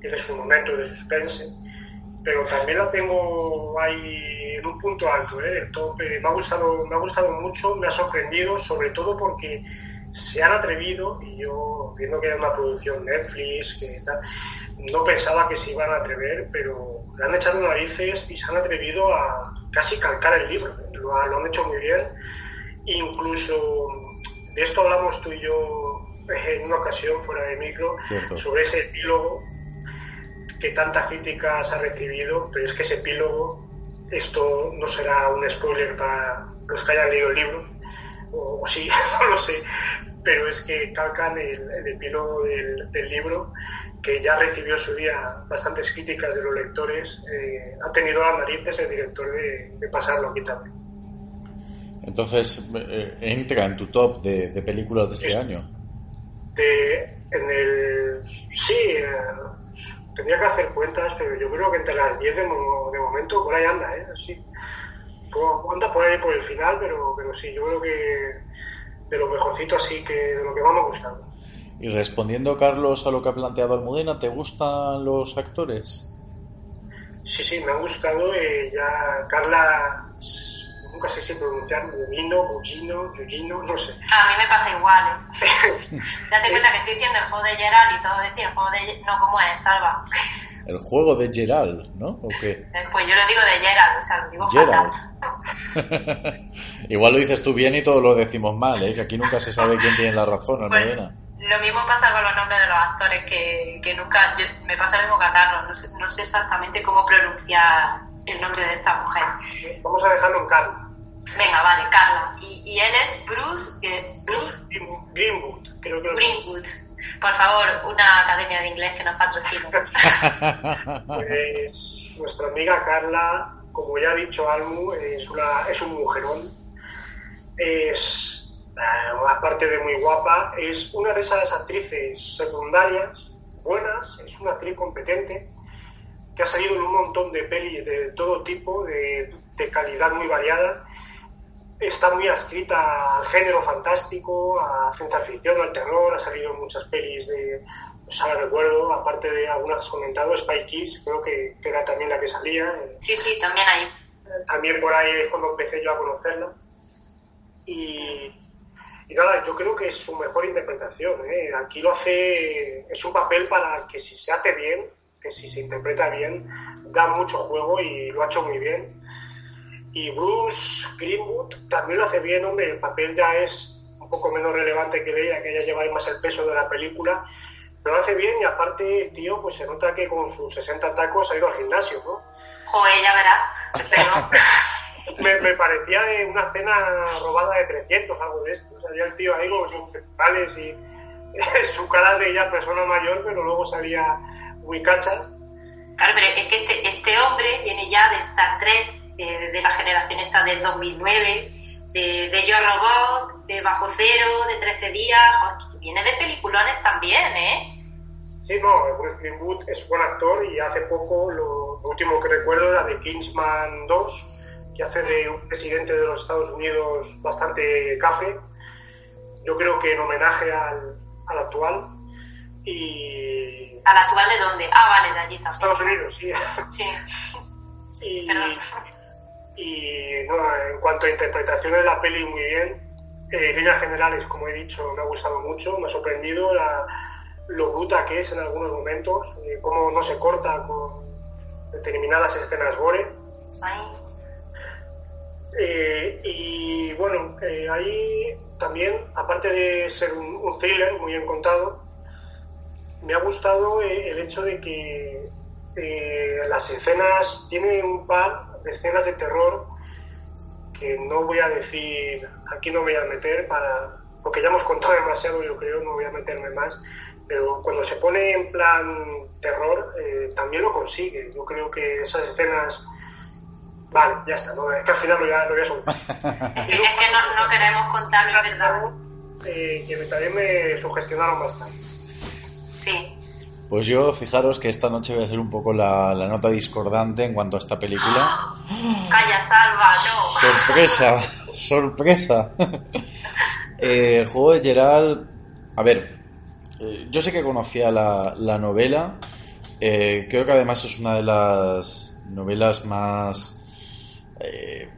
tiene su momento de suspense, pero también la tengo ahí en un punto alto, ¿eh? me, ha gustado, me ha gustado mucho, me ha sorprendido, sobre todo porque se han atrevido, y yo viendo que era una producción Netflix, que tal, no pensaba que se iban a atrever, pero le han echado narices y se han atrevido a casi calcar el libro. Lo, han hecho muy bien. Incluso de esto hablamos tú y yo en una ocasión fuera de micro sobre ese epílogo que tantas críticas ha recibido, pero es que ese epílogo, esto no será un spoiler para los que hayan leído el libro, o, sí, no lo sé, pero es que calcan el, epílogo del, del libro que ya recibió en su día bastantes críticas de los lectores, eh, ha tenido las narices el director de, pasarlo aquí también. Entonces, eh, entra en tu top de, películas de este año. en el, sí, eh, tendría que hacer cuentas, pero yo creo que entre las 10 de, momento por ahí anda, ¿eh? Sí. Anda por ahí por el final, pero, pero sí, yo creo que de lo mejorcito así que de lo que más me ha gustado. Y respondiendo, Carlos, a lo que ha planteado Almudena, ¿te gustan los actores? Sí, sí, me ha gustado. Eh, ya Carla, nunca sé si pronunciar, Mugino, Mugino, Yugino, no sé. A mí me pasa igual. ¿eh? Date cuenta que estoy diciendo el juego de Gerald y todo decía el juego de... No, ¿cómo es? Salva. El juego de Gerald, ¿no? ¿O qué? Eh, pues yo lo digo de Gerald, o sea, lo digo Gerald. Igual lo dices tú bien y todos lo decimos mal, ¿eh? Que aquí nunca se sabe quién tiene la razón, Almudena. Lo mismo pasa con los nombres de los actores, que, que nunca. me pasa lo mismo que a Carlos, no sé, no sé exactamente cómo pronunciar el nombre de esta mujer. Vamos a dejarlo en Carla. Venga, vale, Carla. Y, y él es Bruce. Que, Bruce Greenwood, creo que Greenwood. Por favor, una academia de inglés que nos patrocine. pues nuestra amiga Carla, como ya ha dicho Almu, es, una, es un mujerón. Es, eh, aparte de muy guapa, es una de esas actrices secundarias buenas, es una actriz competente que ha salido en un montón de pelis de todo tipo, de, de calidad muy variada. Está muy adscrita al género fantástico, a ciencia ficción, al terror, ha salido en muchas pelis de, ahora recuerdo, aparte de algunas que has comentado, Spy Kids, creo que, era también la que salía. Sí, sí, también ahí. También por ahí es cuando empecé yo a conocerla. Y, y nada, yo creo que es su mejor interpretación. ¿eh? Aquí lo hace, es un papel para que si se hace bien, que si se interpreta bien, da mucho juego y lo ha hecho muy bien. Y Bruce Greenwood también lo hace bien, hombre, el papel ya es un poco menos relevante que ella, que ella lleva más el peso de la película, lo hace bien y aparte el tío pues se nota que con sus 60 tacos ha ido al gimnasio, ¿no? Joder, ya verás. me, me, parecía de una cena robada de 300, algo de esto. O sea, ya el tío ahí con sus principales y su cara de ya persona mayor, pero luego salía muy cacha. Claro, pero es que este, este hombre viene ya de Star Trek, de, de la generación esta del 2009, de, de Yo Robot, de Bajo Cero, de 13 días, viene de peliculones también, ¿eh? Sí, no, Bruce Greenwood es buen actor y hace poco, lo, último que recuerdo era de Kingsman 2, que hace de un presidente de los Estados Unidos bastante café, yo creo que en homenaje al, al actual. Y... ¿Al actual de dónde? Ah, vale, de allí también. Estados Unidos, sí. Sí. y, y no, en cuanto a interpretación de la peli, muy bien. Eh, en líneas generales, como he dicho, me ha gustado mucho, me ha sorprendido la, lo bruta que es en algunos momentos, eh, cómo no se corta con determinadas escenas gore. Eh, y bueno, eh, ahí también, aparte de ser un, thriller muy bien contado, me ha gustado el hecho de que las escenas, tiene un par de escenas de terror que no voy a decir, aquí no voy a meter para, porque ya hemos contado demasiado, yo creo, no voy a meterme más, pero cuando se pone en plan terror, eh, también lo consigue. Yo creo que esas escenas. Vale, ya está, no, es que al final lo voy a, lo voy a soltar. es que, no, no, queremos contarlo, verdad. Eh, que también me sugestionaron bastante. Sí. Pues yo, fijaros que esta noche voy a hacer un poco la, la nota discordante en cuanto a esta película. ¡Calla, salva! ¡No! ¡Sorpresa! ¡Sorpresa! eh, el juego de Gerald. A ver, yo sé que conocía la, la novela. Eh, creo que además es una de las novelas más eh,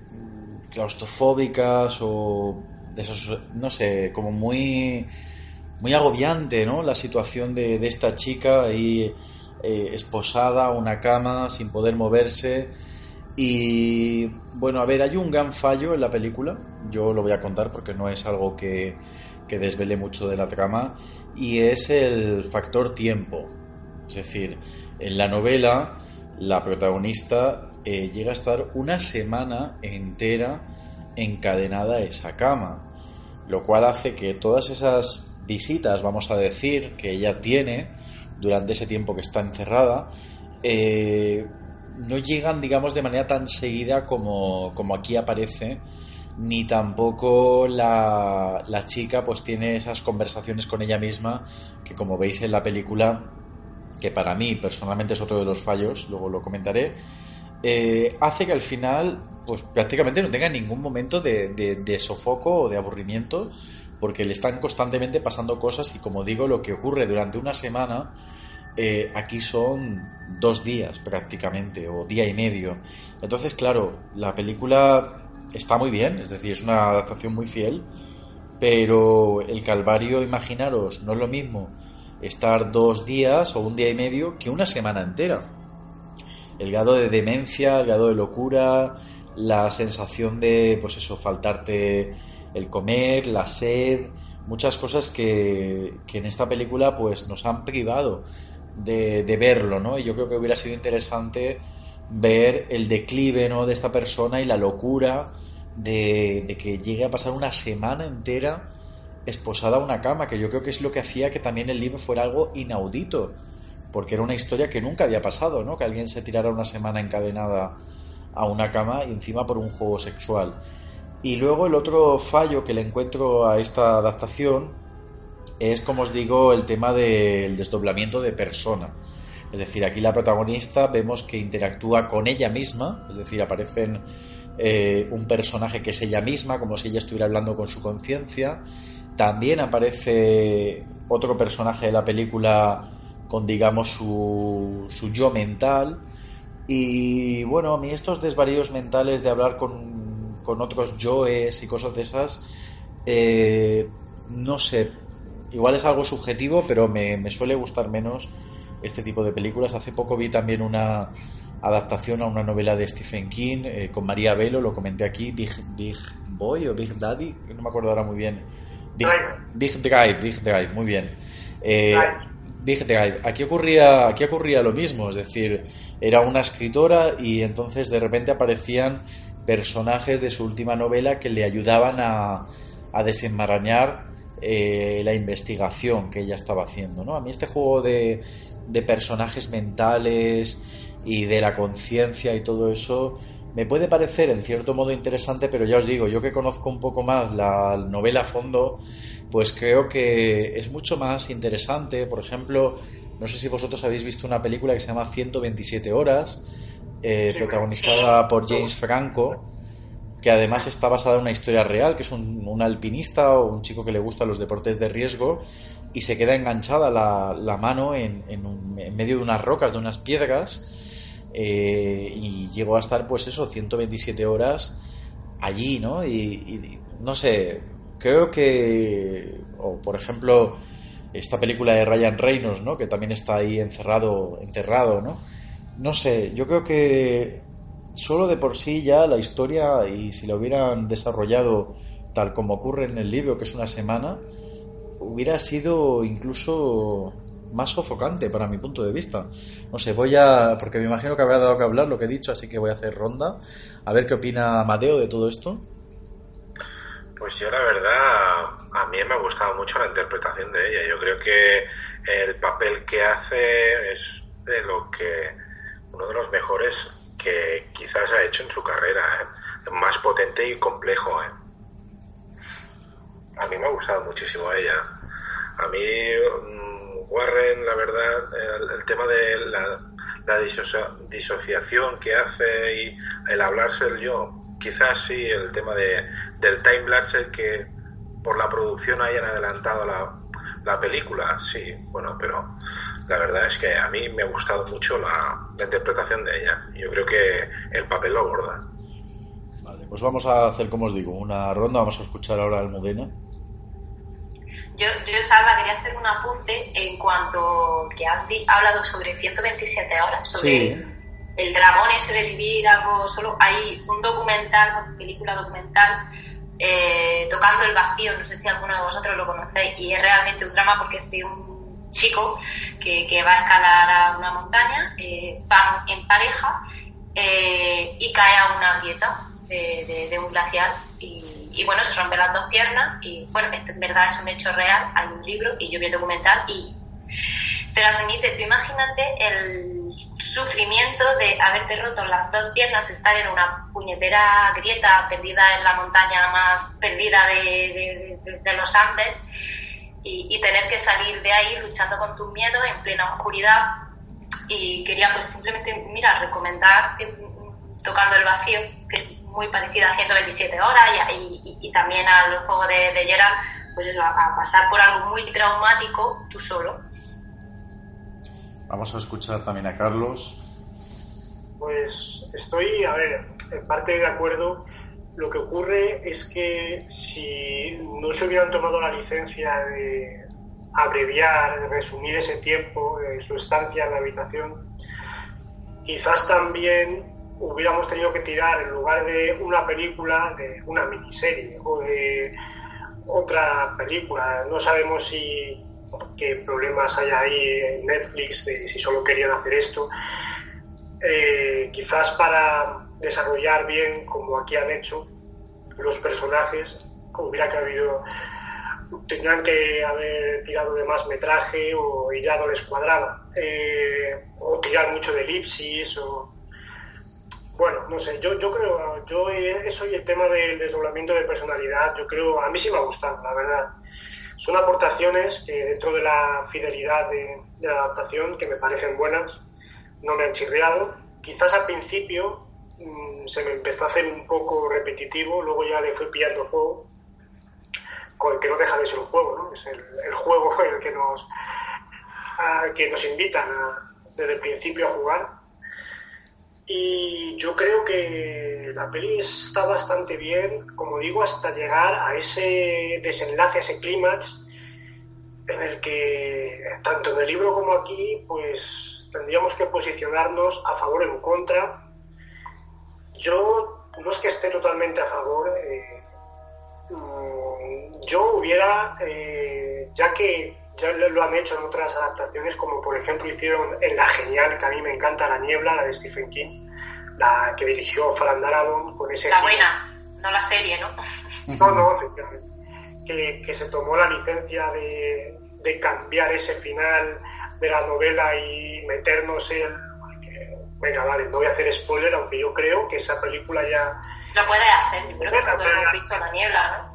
claustrofóbicas o de esos, no sé, como muy muy agobiante, ¿no? La situación de, de esta chica ahí esposada a una cama sin poder moverse. Y bueno, a ver, hay un gran fallo en la película. Yo lo voy a contar porque no es algo que, que desvele mucho de la trama y es el factor tiempo. Es decir, en la novela la protagonista eh, llega a estar una semana entera encadenada a esa cama, lo cual hace que todas esas visitas, vamos a decir, que ella tiene durante ese tiempo que está encerrada, eh, no llegan, digamos, de manera tan seguida como, como aquí aparece ni tampoco la, la, chica pues tiene esas conversaciones con ella misma que como veis en la película que para mí personalmente es otro de los fallos luego lo comentaré eh, hace que al final pues prácticamente no tenga ningún momento de, de, sofoco o de aburrimiento porque le están constantemente pasando cosas y como digo lo que ocurre durante una semana eh, aquí son dos días prácticamente o día y medio. Entonces claro la película está muy bien, es decir, es una adaptación muy fiel, pero el Calvario, imaginaros, no es lo mismo estar dos días o un día y medio que una semana entera. El grado de demencia, el grado de locura, la sensación de, pues eso, faltarte el comer, la sed, muchas cosas que, que en esta película pues nos han privado de, de verlo, ¿no? Y yo creo que hubiera sido interesante ver el declive ¿no? de esta persona y la locura de, que llegue a pasar una semana entera esposada a una cama, que yo creo que es lo que hacía que también el libro fuera algo inaudito, porque era una historia que nunca había pasado, ¿no? Que alguien se tirara una semana encadenada a una cama y encima por un juego sexual. Y luego el otro fallo que le encuentro a esta adaptación es, como os digo, el tema del desdoblamiento de persona. Es decir, aquí la protagonista vemos que interactúa con ella misma, es decir, aparecen eh, un personaje que es ella misma, como si ella estuviera hablando con su conciencia. También aparece otro personaje de la película con, digamos, su, su yo mental. Y bueno, a mí estos desvaríos mentales de hablar con, con otros yoes y cosas de esas, eh, no sé, igual es algo subjetivo, pero me, me suele gustar menos este tipo de películas. Hace poco vi también una adaptación a una novela de Stephen King eh, con María Velo, lo comenté aquí, Big, Big Boy o Big Daddy, no me acuerdo ahora muy bien. Big, Big Drive, Big Drive, muy bien. Eh, Big Drive. Aquí ocurría, aquí ocurría lo mismo, es decir, era una escritora y entonces de repente aparecían personajes de su última novela que le ayudaban a, a desenmarañar eh, la investigación que ella estaba haciendo. ¿no? A mí este juego de, de personajes mentales y de la conciencia y todo eso me puede parecer en cierto modo interesante, pero ya os digo, yo que conozco un poco más la novela a fondo, pues creo que es mucho más interesante. Por ejemplo, no sé si vosotros habéis visto una película que se llama 127 horas, eh, protagonizada por James Franco, que además está basada en una historia real, que es un, alpinista o un chico que le gusta los deportes de riesgo y se queda enganchada la, mano en, medio de unas rocas, de unas piedras, eh, y llegó a estar, pues eso, 127 horas allí, ¿no? Y, no sé, creo que, o por ejemplo, esta película de Ryan Reynolds, ¿no? Que también está ahí encerrado, enterrado, ¿no? No sé, yo creo que solo de por sí ya la historia, y si la hubieran desarrollado tal como ocurre en el libro, que es una semana, hubiera sido incluso más sofocante para mi punto de vista. No sé, voy a. porque me imagino que habría dado que hablar lo que he dicho, así que voy a hacer ronda. A ver qué opina Mateo de todo esto. Pues yo, la verdad, a mí me ha gustado mucho la interpretación de ella. Yo creo que el papel que hace es de lo que. uno de los mejores que quizás ha hecho en su carrera. ¿eh? Más potente y complejo. ¿eh? A mí me ha gustado muchísimo ella. A mí, mm, Warren, la verdad, el, tema de la, disociación que hace y el hablarse el yo, quizás sí, el tema de, del time lapse que por la producción hayan adelantado la, la película, sí, bueno, pero la verdad es que a mí me ha gustado mucho la, la interpretación de ella. Yo creo que el papel lo aborda. Vale, pues vamos a hacer, como os digo, una ronda. Vamos a escuchar ahora al Modena. Yo, yo, Salva, quería hacer un apunte en cuanto que has hablado sobre 127 horas, sobre el dragón ese de vivir algo solo. Hay un documental, una película documental, eh, tocando el vacío, no sé si alguno de vosotros lo conocéis, y es realmente un drama porque es de un chico que, que va a escalar a una montaña, eh, van en pareja eh, y cae a una grieta de, de un glaciar y y bueno, se rompen las dos piernas y bueno, esto en verdad es un hecho real, hay un libro y yo vi el documental y te transmite, tú imagínate el sufrimiento de haberte roto las dos piernas, estar en una puñetera grieta perdida en la montaña más perdida de, de, los Andes y, y, tener que salir de ahí luchando con tus miedos en plena oscuridad. Y quería pues simplemente, mira, recomendar Tocando el Vacío, que muy parecida a 127 horas y, también al juego de, de Gerard, pues eso, a, pasar por algo muy traumático tú solo. Vamos a escuchar también a Carlos. Pues estoy, a ver, en parte de acuerdo. Lo que ocurre es que si no se hubieran tomado la licencia de abreviar, de resumir ese tiempo, de su estancia en la habitación, quizás también hubiéramos tenido que tirar en lugar de una película, de una miniserie o de otra película. No sabemos si qué problemas hay ahí en Netflix, de si solo querían hacer esto. Eh, quizás para desarrollar bien, como aquí han hecho, los personajes, hubiera cabido, tendrían que haber tirado de más metraje o ya no les cuadraba, eh, o tirar mucho de elipsis o bueno, no sé, yo, creo, yo eso y el tema del desdoblamiento de personalidad, yo creo, a mí sí me ha gustado, la verdad. Son aportaciones que dentro de la fidelidad de, la adaptación que me parecen buenas, no me han chirriado. Quizás al principio mm, se me empezó a hacer un poco repetitivo, luego ya le fui pillando juego, con que no deja de ser un juego, ¿no? Es el, juego el que nos, que nos invitan desde el principio a jugar y yo creo que la peli está bastante bien, como digo, hasta llegar a ese desenlace, a ese clímax, en el que tanto en el libro como aquí, pues tendríamos que posicionarnos a favor o en contra. Yo no es que esté totalmente a favor, eh, mm, yo hubiera, eh, ya que ya lo han hecho en otras adaptaciones, como por ejemplo hicieron en La Genial, que a mí me encanta La Niebla, la de Stephen King, la que dirigió Frank Darabont con ese... La buena, no la serie, ¿no? No, no, efectivamente. Que, que se tomó la licencia de, de, cambiar ese final de la novela y meternos en... venga, vale, no voy a hacer spoiler, aunque yo creo que esa película ya... Lo puede hacer, yo creo que todos hemos visto La Niebla, ¿no?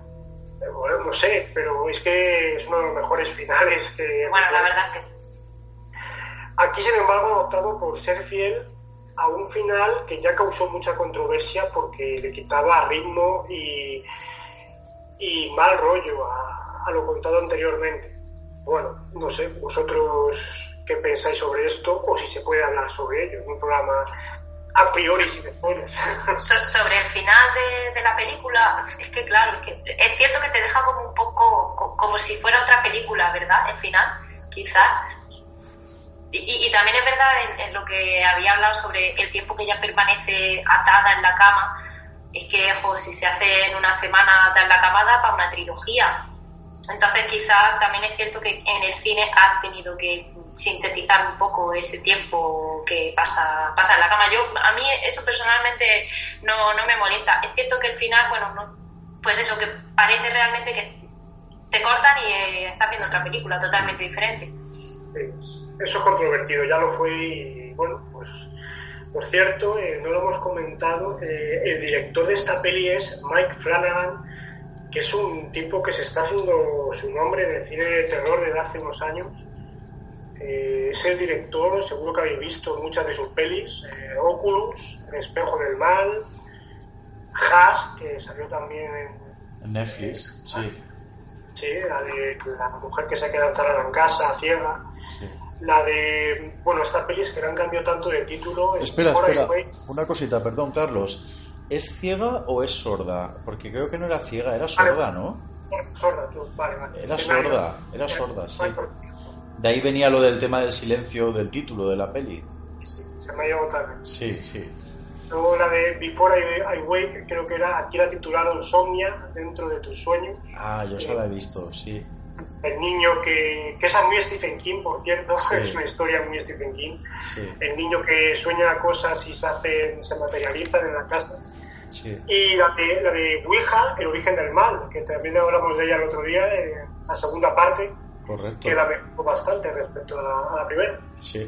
Bueno, no sé, pero es que es uno de los mejores finales que... Bueno, la verdad es que sí. Aquí, sin embargo, han optado por ser fiel a un final que ya causó mucha controversia porque le quitaba ritmo y, y mal rollo a, lo contado anteriormente. Bueno, no sé, vosotros qué pensáis sobre esto o si se puede hablar sobre ello en un programa a priori sin spoilers. sobre el final de, la película, es que claro, es, que es cierto que te deja como un poco, como si fuera otra película, ¿verdad? El final, quizás. Y, también es verdad en, lo que había hablado sobre el tiempo que ella permanece atada en la cama, es que si se hace en una semana atada en la cama da para una trilogía. Entonces quizás también es cierto que en el cine han tenido que sintetizar un poco ese tiempo que pasa, pasa en la cama. Yo, a mí eso personalmente no, no me molesta. Es cierto que el final, bueno, no, pues eso, que parece realmente que te cortan y eh, estás viendo otra película totalmente diferente. Eso es controvertido, ya lo fue y bueno, pues por cierto, eh, no lo hemos comentado, eh, el director de esta peli es Mike Flanagan, que es un tipo que se está haciendo su nombre en el cine de terror desde hace unos años eh, es el director, seguro que habéis visto muchas de sus pelis, eh, Oculus, El espejo del mal, Has, que salió también en, Netflix, sí. Sí, la de la mujer que se queda encerrada en casa, ciega. La de, bueno, estas pelis que le han cambiado tanto de título. Espera, espera, una cosita, perdón, Carlos. ¿Es ciega o es sorda? Porque creo que no era ciega, era sorda, ¿no? Sorda, vale, vale. Era sorda, era sorda, sí. De ahí venía lo del tema del silencio del título de la peli. Sí, se me ha llevado tarde. Sí, sí. Luego la de Before I, Wake, creo que era, aquí la titularon Somnia, dentro de tus sueños. Ah, yo se la he visto, sí. El niño que, que es muy Stephen King, por cierto, es una historia muy Stephen King. Sí. El niño que sueña cosas y se, hacen, se materializan en la casa. Sí. Y la de, la de Ouija, El origen del mal, que también hablamos de ella el otro día, en la segunda parte Correcto. Que la mejoró bastante respecto a la, primera. Sí.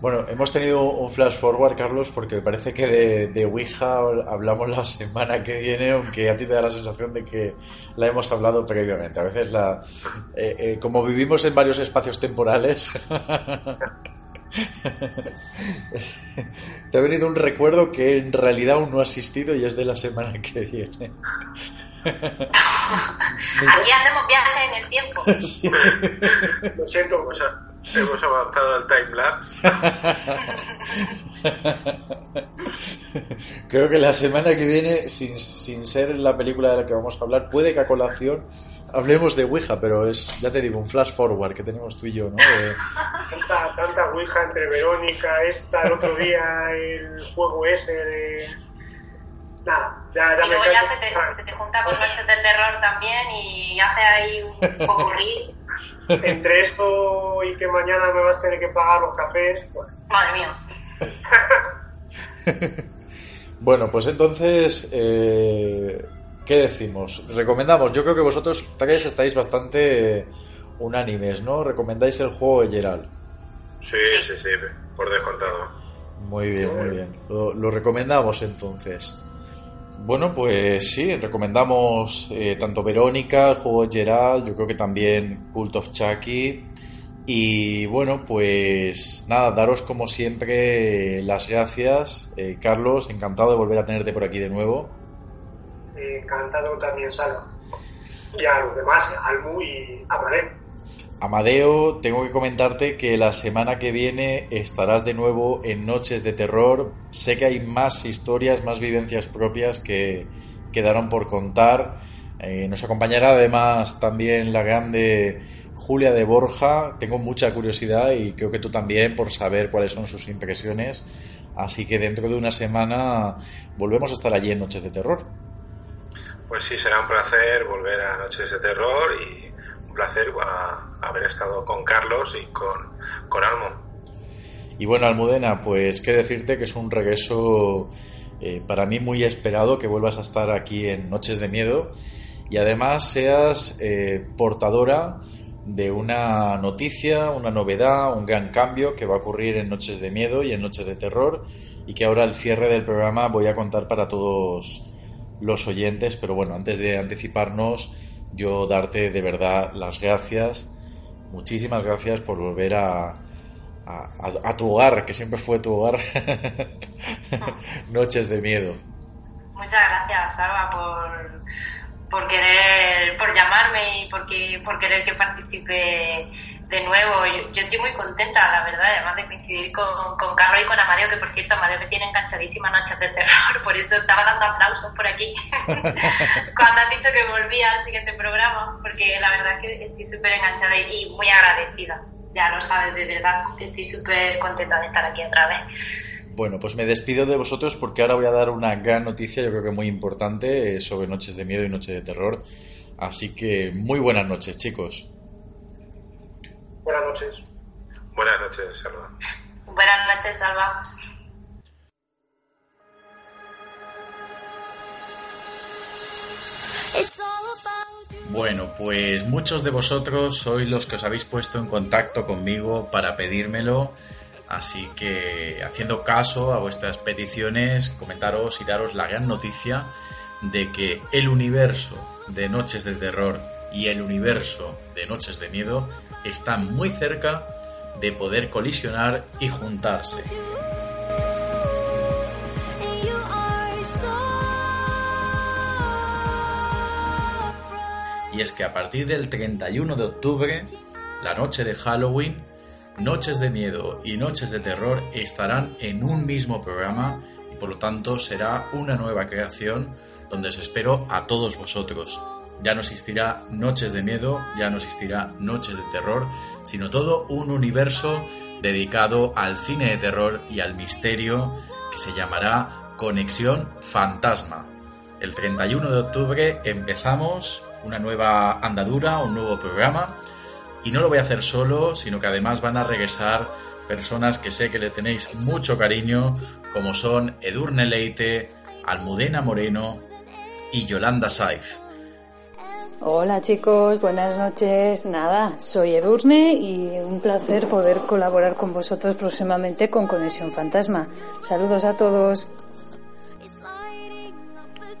Bueno, hemos tenido un flash forward, Carlos, porque me parece que de, de, Ouija hablamos la semana que viene, aunque a ti te da la sensación de que la hemos hablado previamente. A veces, la, eh, eh, como vivimos en varios espacios temporales, te ha venido un recuerdo que en realidad aún no ha existido y es de la semana que viene. Aquí hacemos viajes en el tiempo. Lo siento, o sea, hemos avanzado al timelapse. Creo que la semana que viene, sin, sin ser la película de la que vamos a hablar, puede que a colación hablemos de Ouija, pero es, ya te digo, un flash forward que tenemos tú y yo, ¿no? Tanta, tanta Ouija entre Verónica, esta, el otro día, el juego ese de nada, ya, y luego ya se te, se te, junta con noches de terror también y hace ahí un poco rir. Entre esto y que mañana me vas a tener que pagar los cafés. Madre mía. bueno, pues entonces, eh, ¿qué decimos? Recomendamos, yo creo que vosotros tres estáis bastante unánimes, ¿no? Recomendáis el juego de Gerald. Sí, sí, sí, por descontado. Muy bien, muy bien. Lo, recomendamos entonces. Bueno, pues sí, recomendamos eh, tanto Verónica, el juego de Gerald, yo creo que también Cult of Chucky. Y bueno, pues nada, daros como siempre las gracias. Eh, Carlos, encantado de volver a tenerte por aquí de nuevo. Encantado también, Salo. Y a los demás, Almu y Amadeo. Amadeo, tengo que comentarte que la semana que viene estarás de nuevo en Noches de Terror. Sé que hay más historias, más vivencias propias que quedaron por contar. Eh, nos acompañará además también la grande Julia de Borja. Tengo mucha curiosidad y creo que tú también por saber cuáles son sus impresiones. Así que dentro de una semana volvemos a estar allí en Noches de Terror. Pues sí, será un placer volver a Noches de Terror y placer haber estado con Carlos y con, con Almo. Y bueno, Almudena, pues qué decirte que es un regreso eh, para mí muy esperado que vuelvas a estar aquí en Noches de Miedo y además seas eh, portadora de una noticia, una novedad, un gran cambio que va a ocurrir en Noches de Miedo y en Noches de Terror y que ahora al cierre del programa voy a contar para todos los oyentes, pero bueno, antes de anticiparnos, yo darte de verdad las gracias, muchísimas gracias por volver a, a, tu hogar, que siempre fue tu hogar, Noches de Miedo. Muchas gracias, Salva, por, por querer, por llamarme y porque, por querer que participe de nuevo, yo, estoy muy contenta, la verdad, además de coincidir con, con Carlos y con Amadeo, que por cierto, Amadeo me tiene enganchadísima Noches de Terror, por eso estaba dando aplausos por aquí cuando han dicho que volvía al siguiente programa, porque la verdad es que estoy súper enganchada y, muy agradecida. Ya lo sabes, de verdad, estoy súper contenta de estar aquí otra vez. Bueno, pues me despido de vosotros porque ahora voy a dar una gran noticia, yo creo que muy importante, eh, sobre Noches de Miedo y Noches de Terror. Así que muy buenas noches, chicos. Buenas noches. Buenas noches, Salva. Buenas noches, Salva. Bueno, pues muchos de vosotros sois los que os habéis puesto en contacto conmigo para pedírmelo, así que haciendo caso a vuestras peticiones, comentaros y daros la gran noticia de que el universo de Noches de Terror y el universo de Noches de Miedo están muy cerca de poder colisionar y juntarse. Y es que a partir del 31 de octubre, la noche de Halloween, Noches de Miedo y Noches de Terror estarán en un mismo programa y por lo tanto será una nueva creación donde os espero a todos vosotros ya no existirá noches de miedo, ya no existirá noches de terror, sino todo un universo dedicado al cine de terror y al misterio que se llamará Conexión Fantasma. El 31 de octubre empezamos una nueva andadura, un nuevo programa, y no lo voy a hacer solo, sino que además van a regresar personas que sé que le tenéis mucho cariño, como son Edurne Leite, Almudena Moreno y Yolanda Saiz. Hola chicos, buenas noches. Nada, soy Edurne y un placer poder colaborar con vosotros próximamente con Conexión Fantasma. Saludos a todos.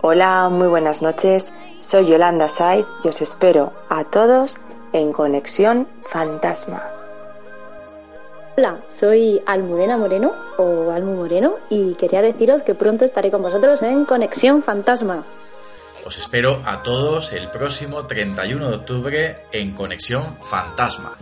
Hola, muy buenas noches. Soy Yolanda Said y os espero a todos en Conexión Fantasma. Hola, soy Almudena Moreno o Almu Moreno y quería deciros que pronto estaré con vosotros en Conexión Fantasma. Os espero a todos el próximo 31 de octubre en Conexión Fantasma.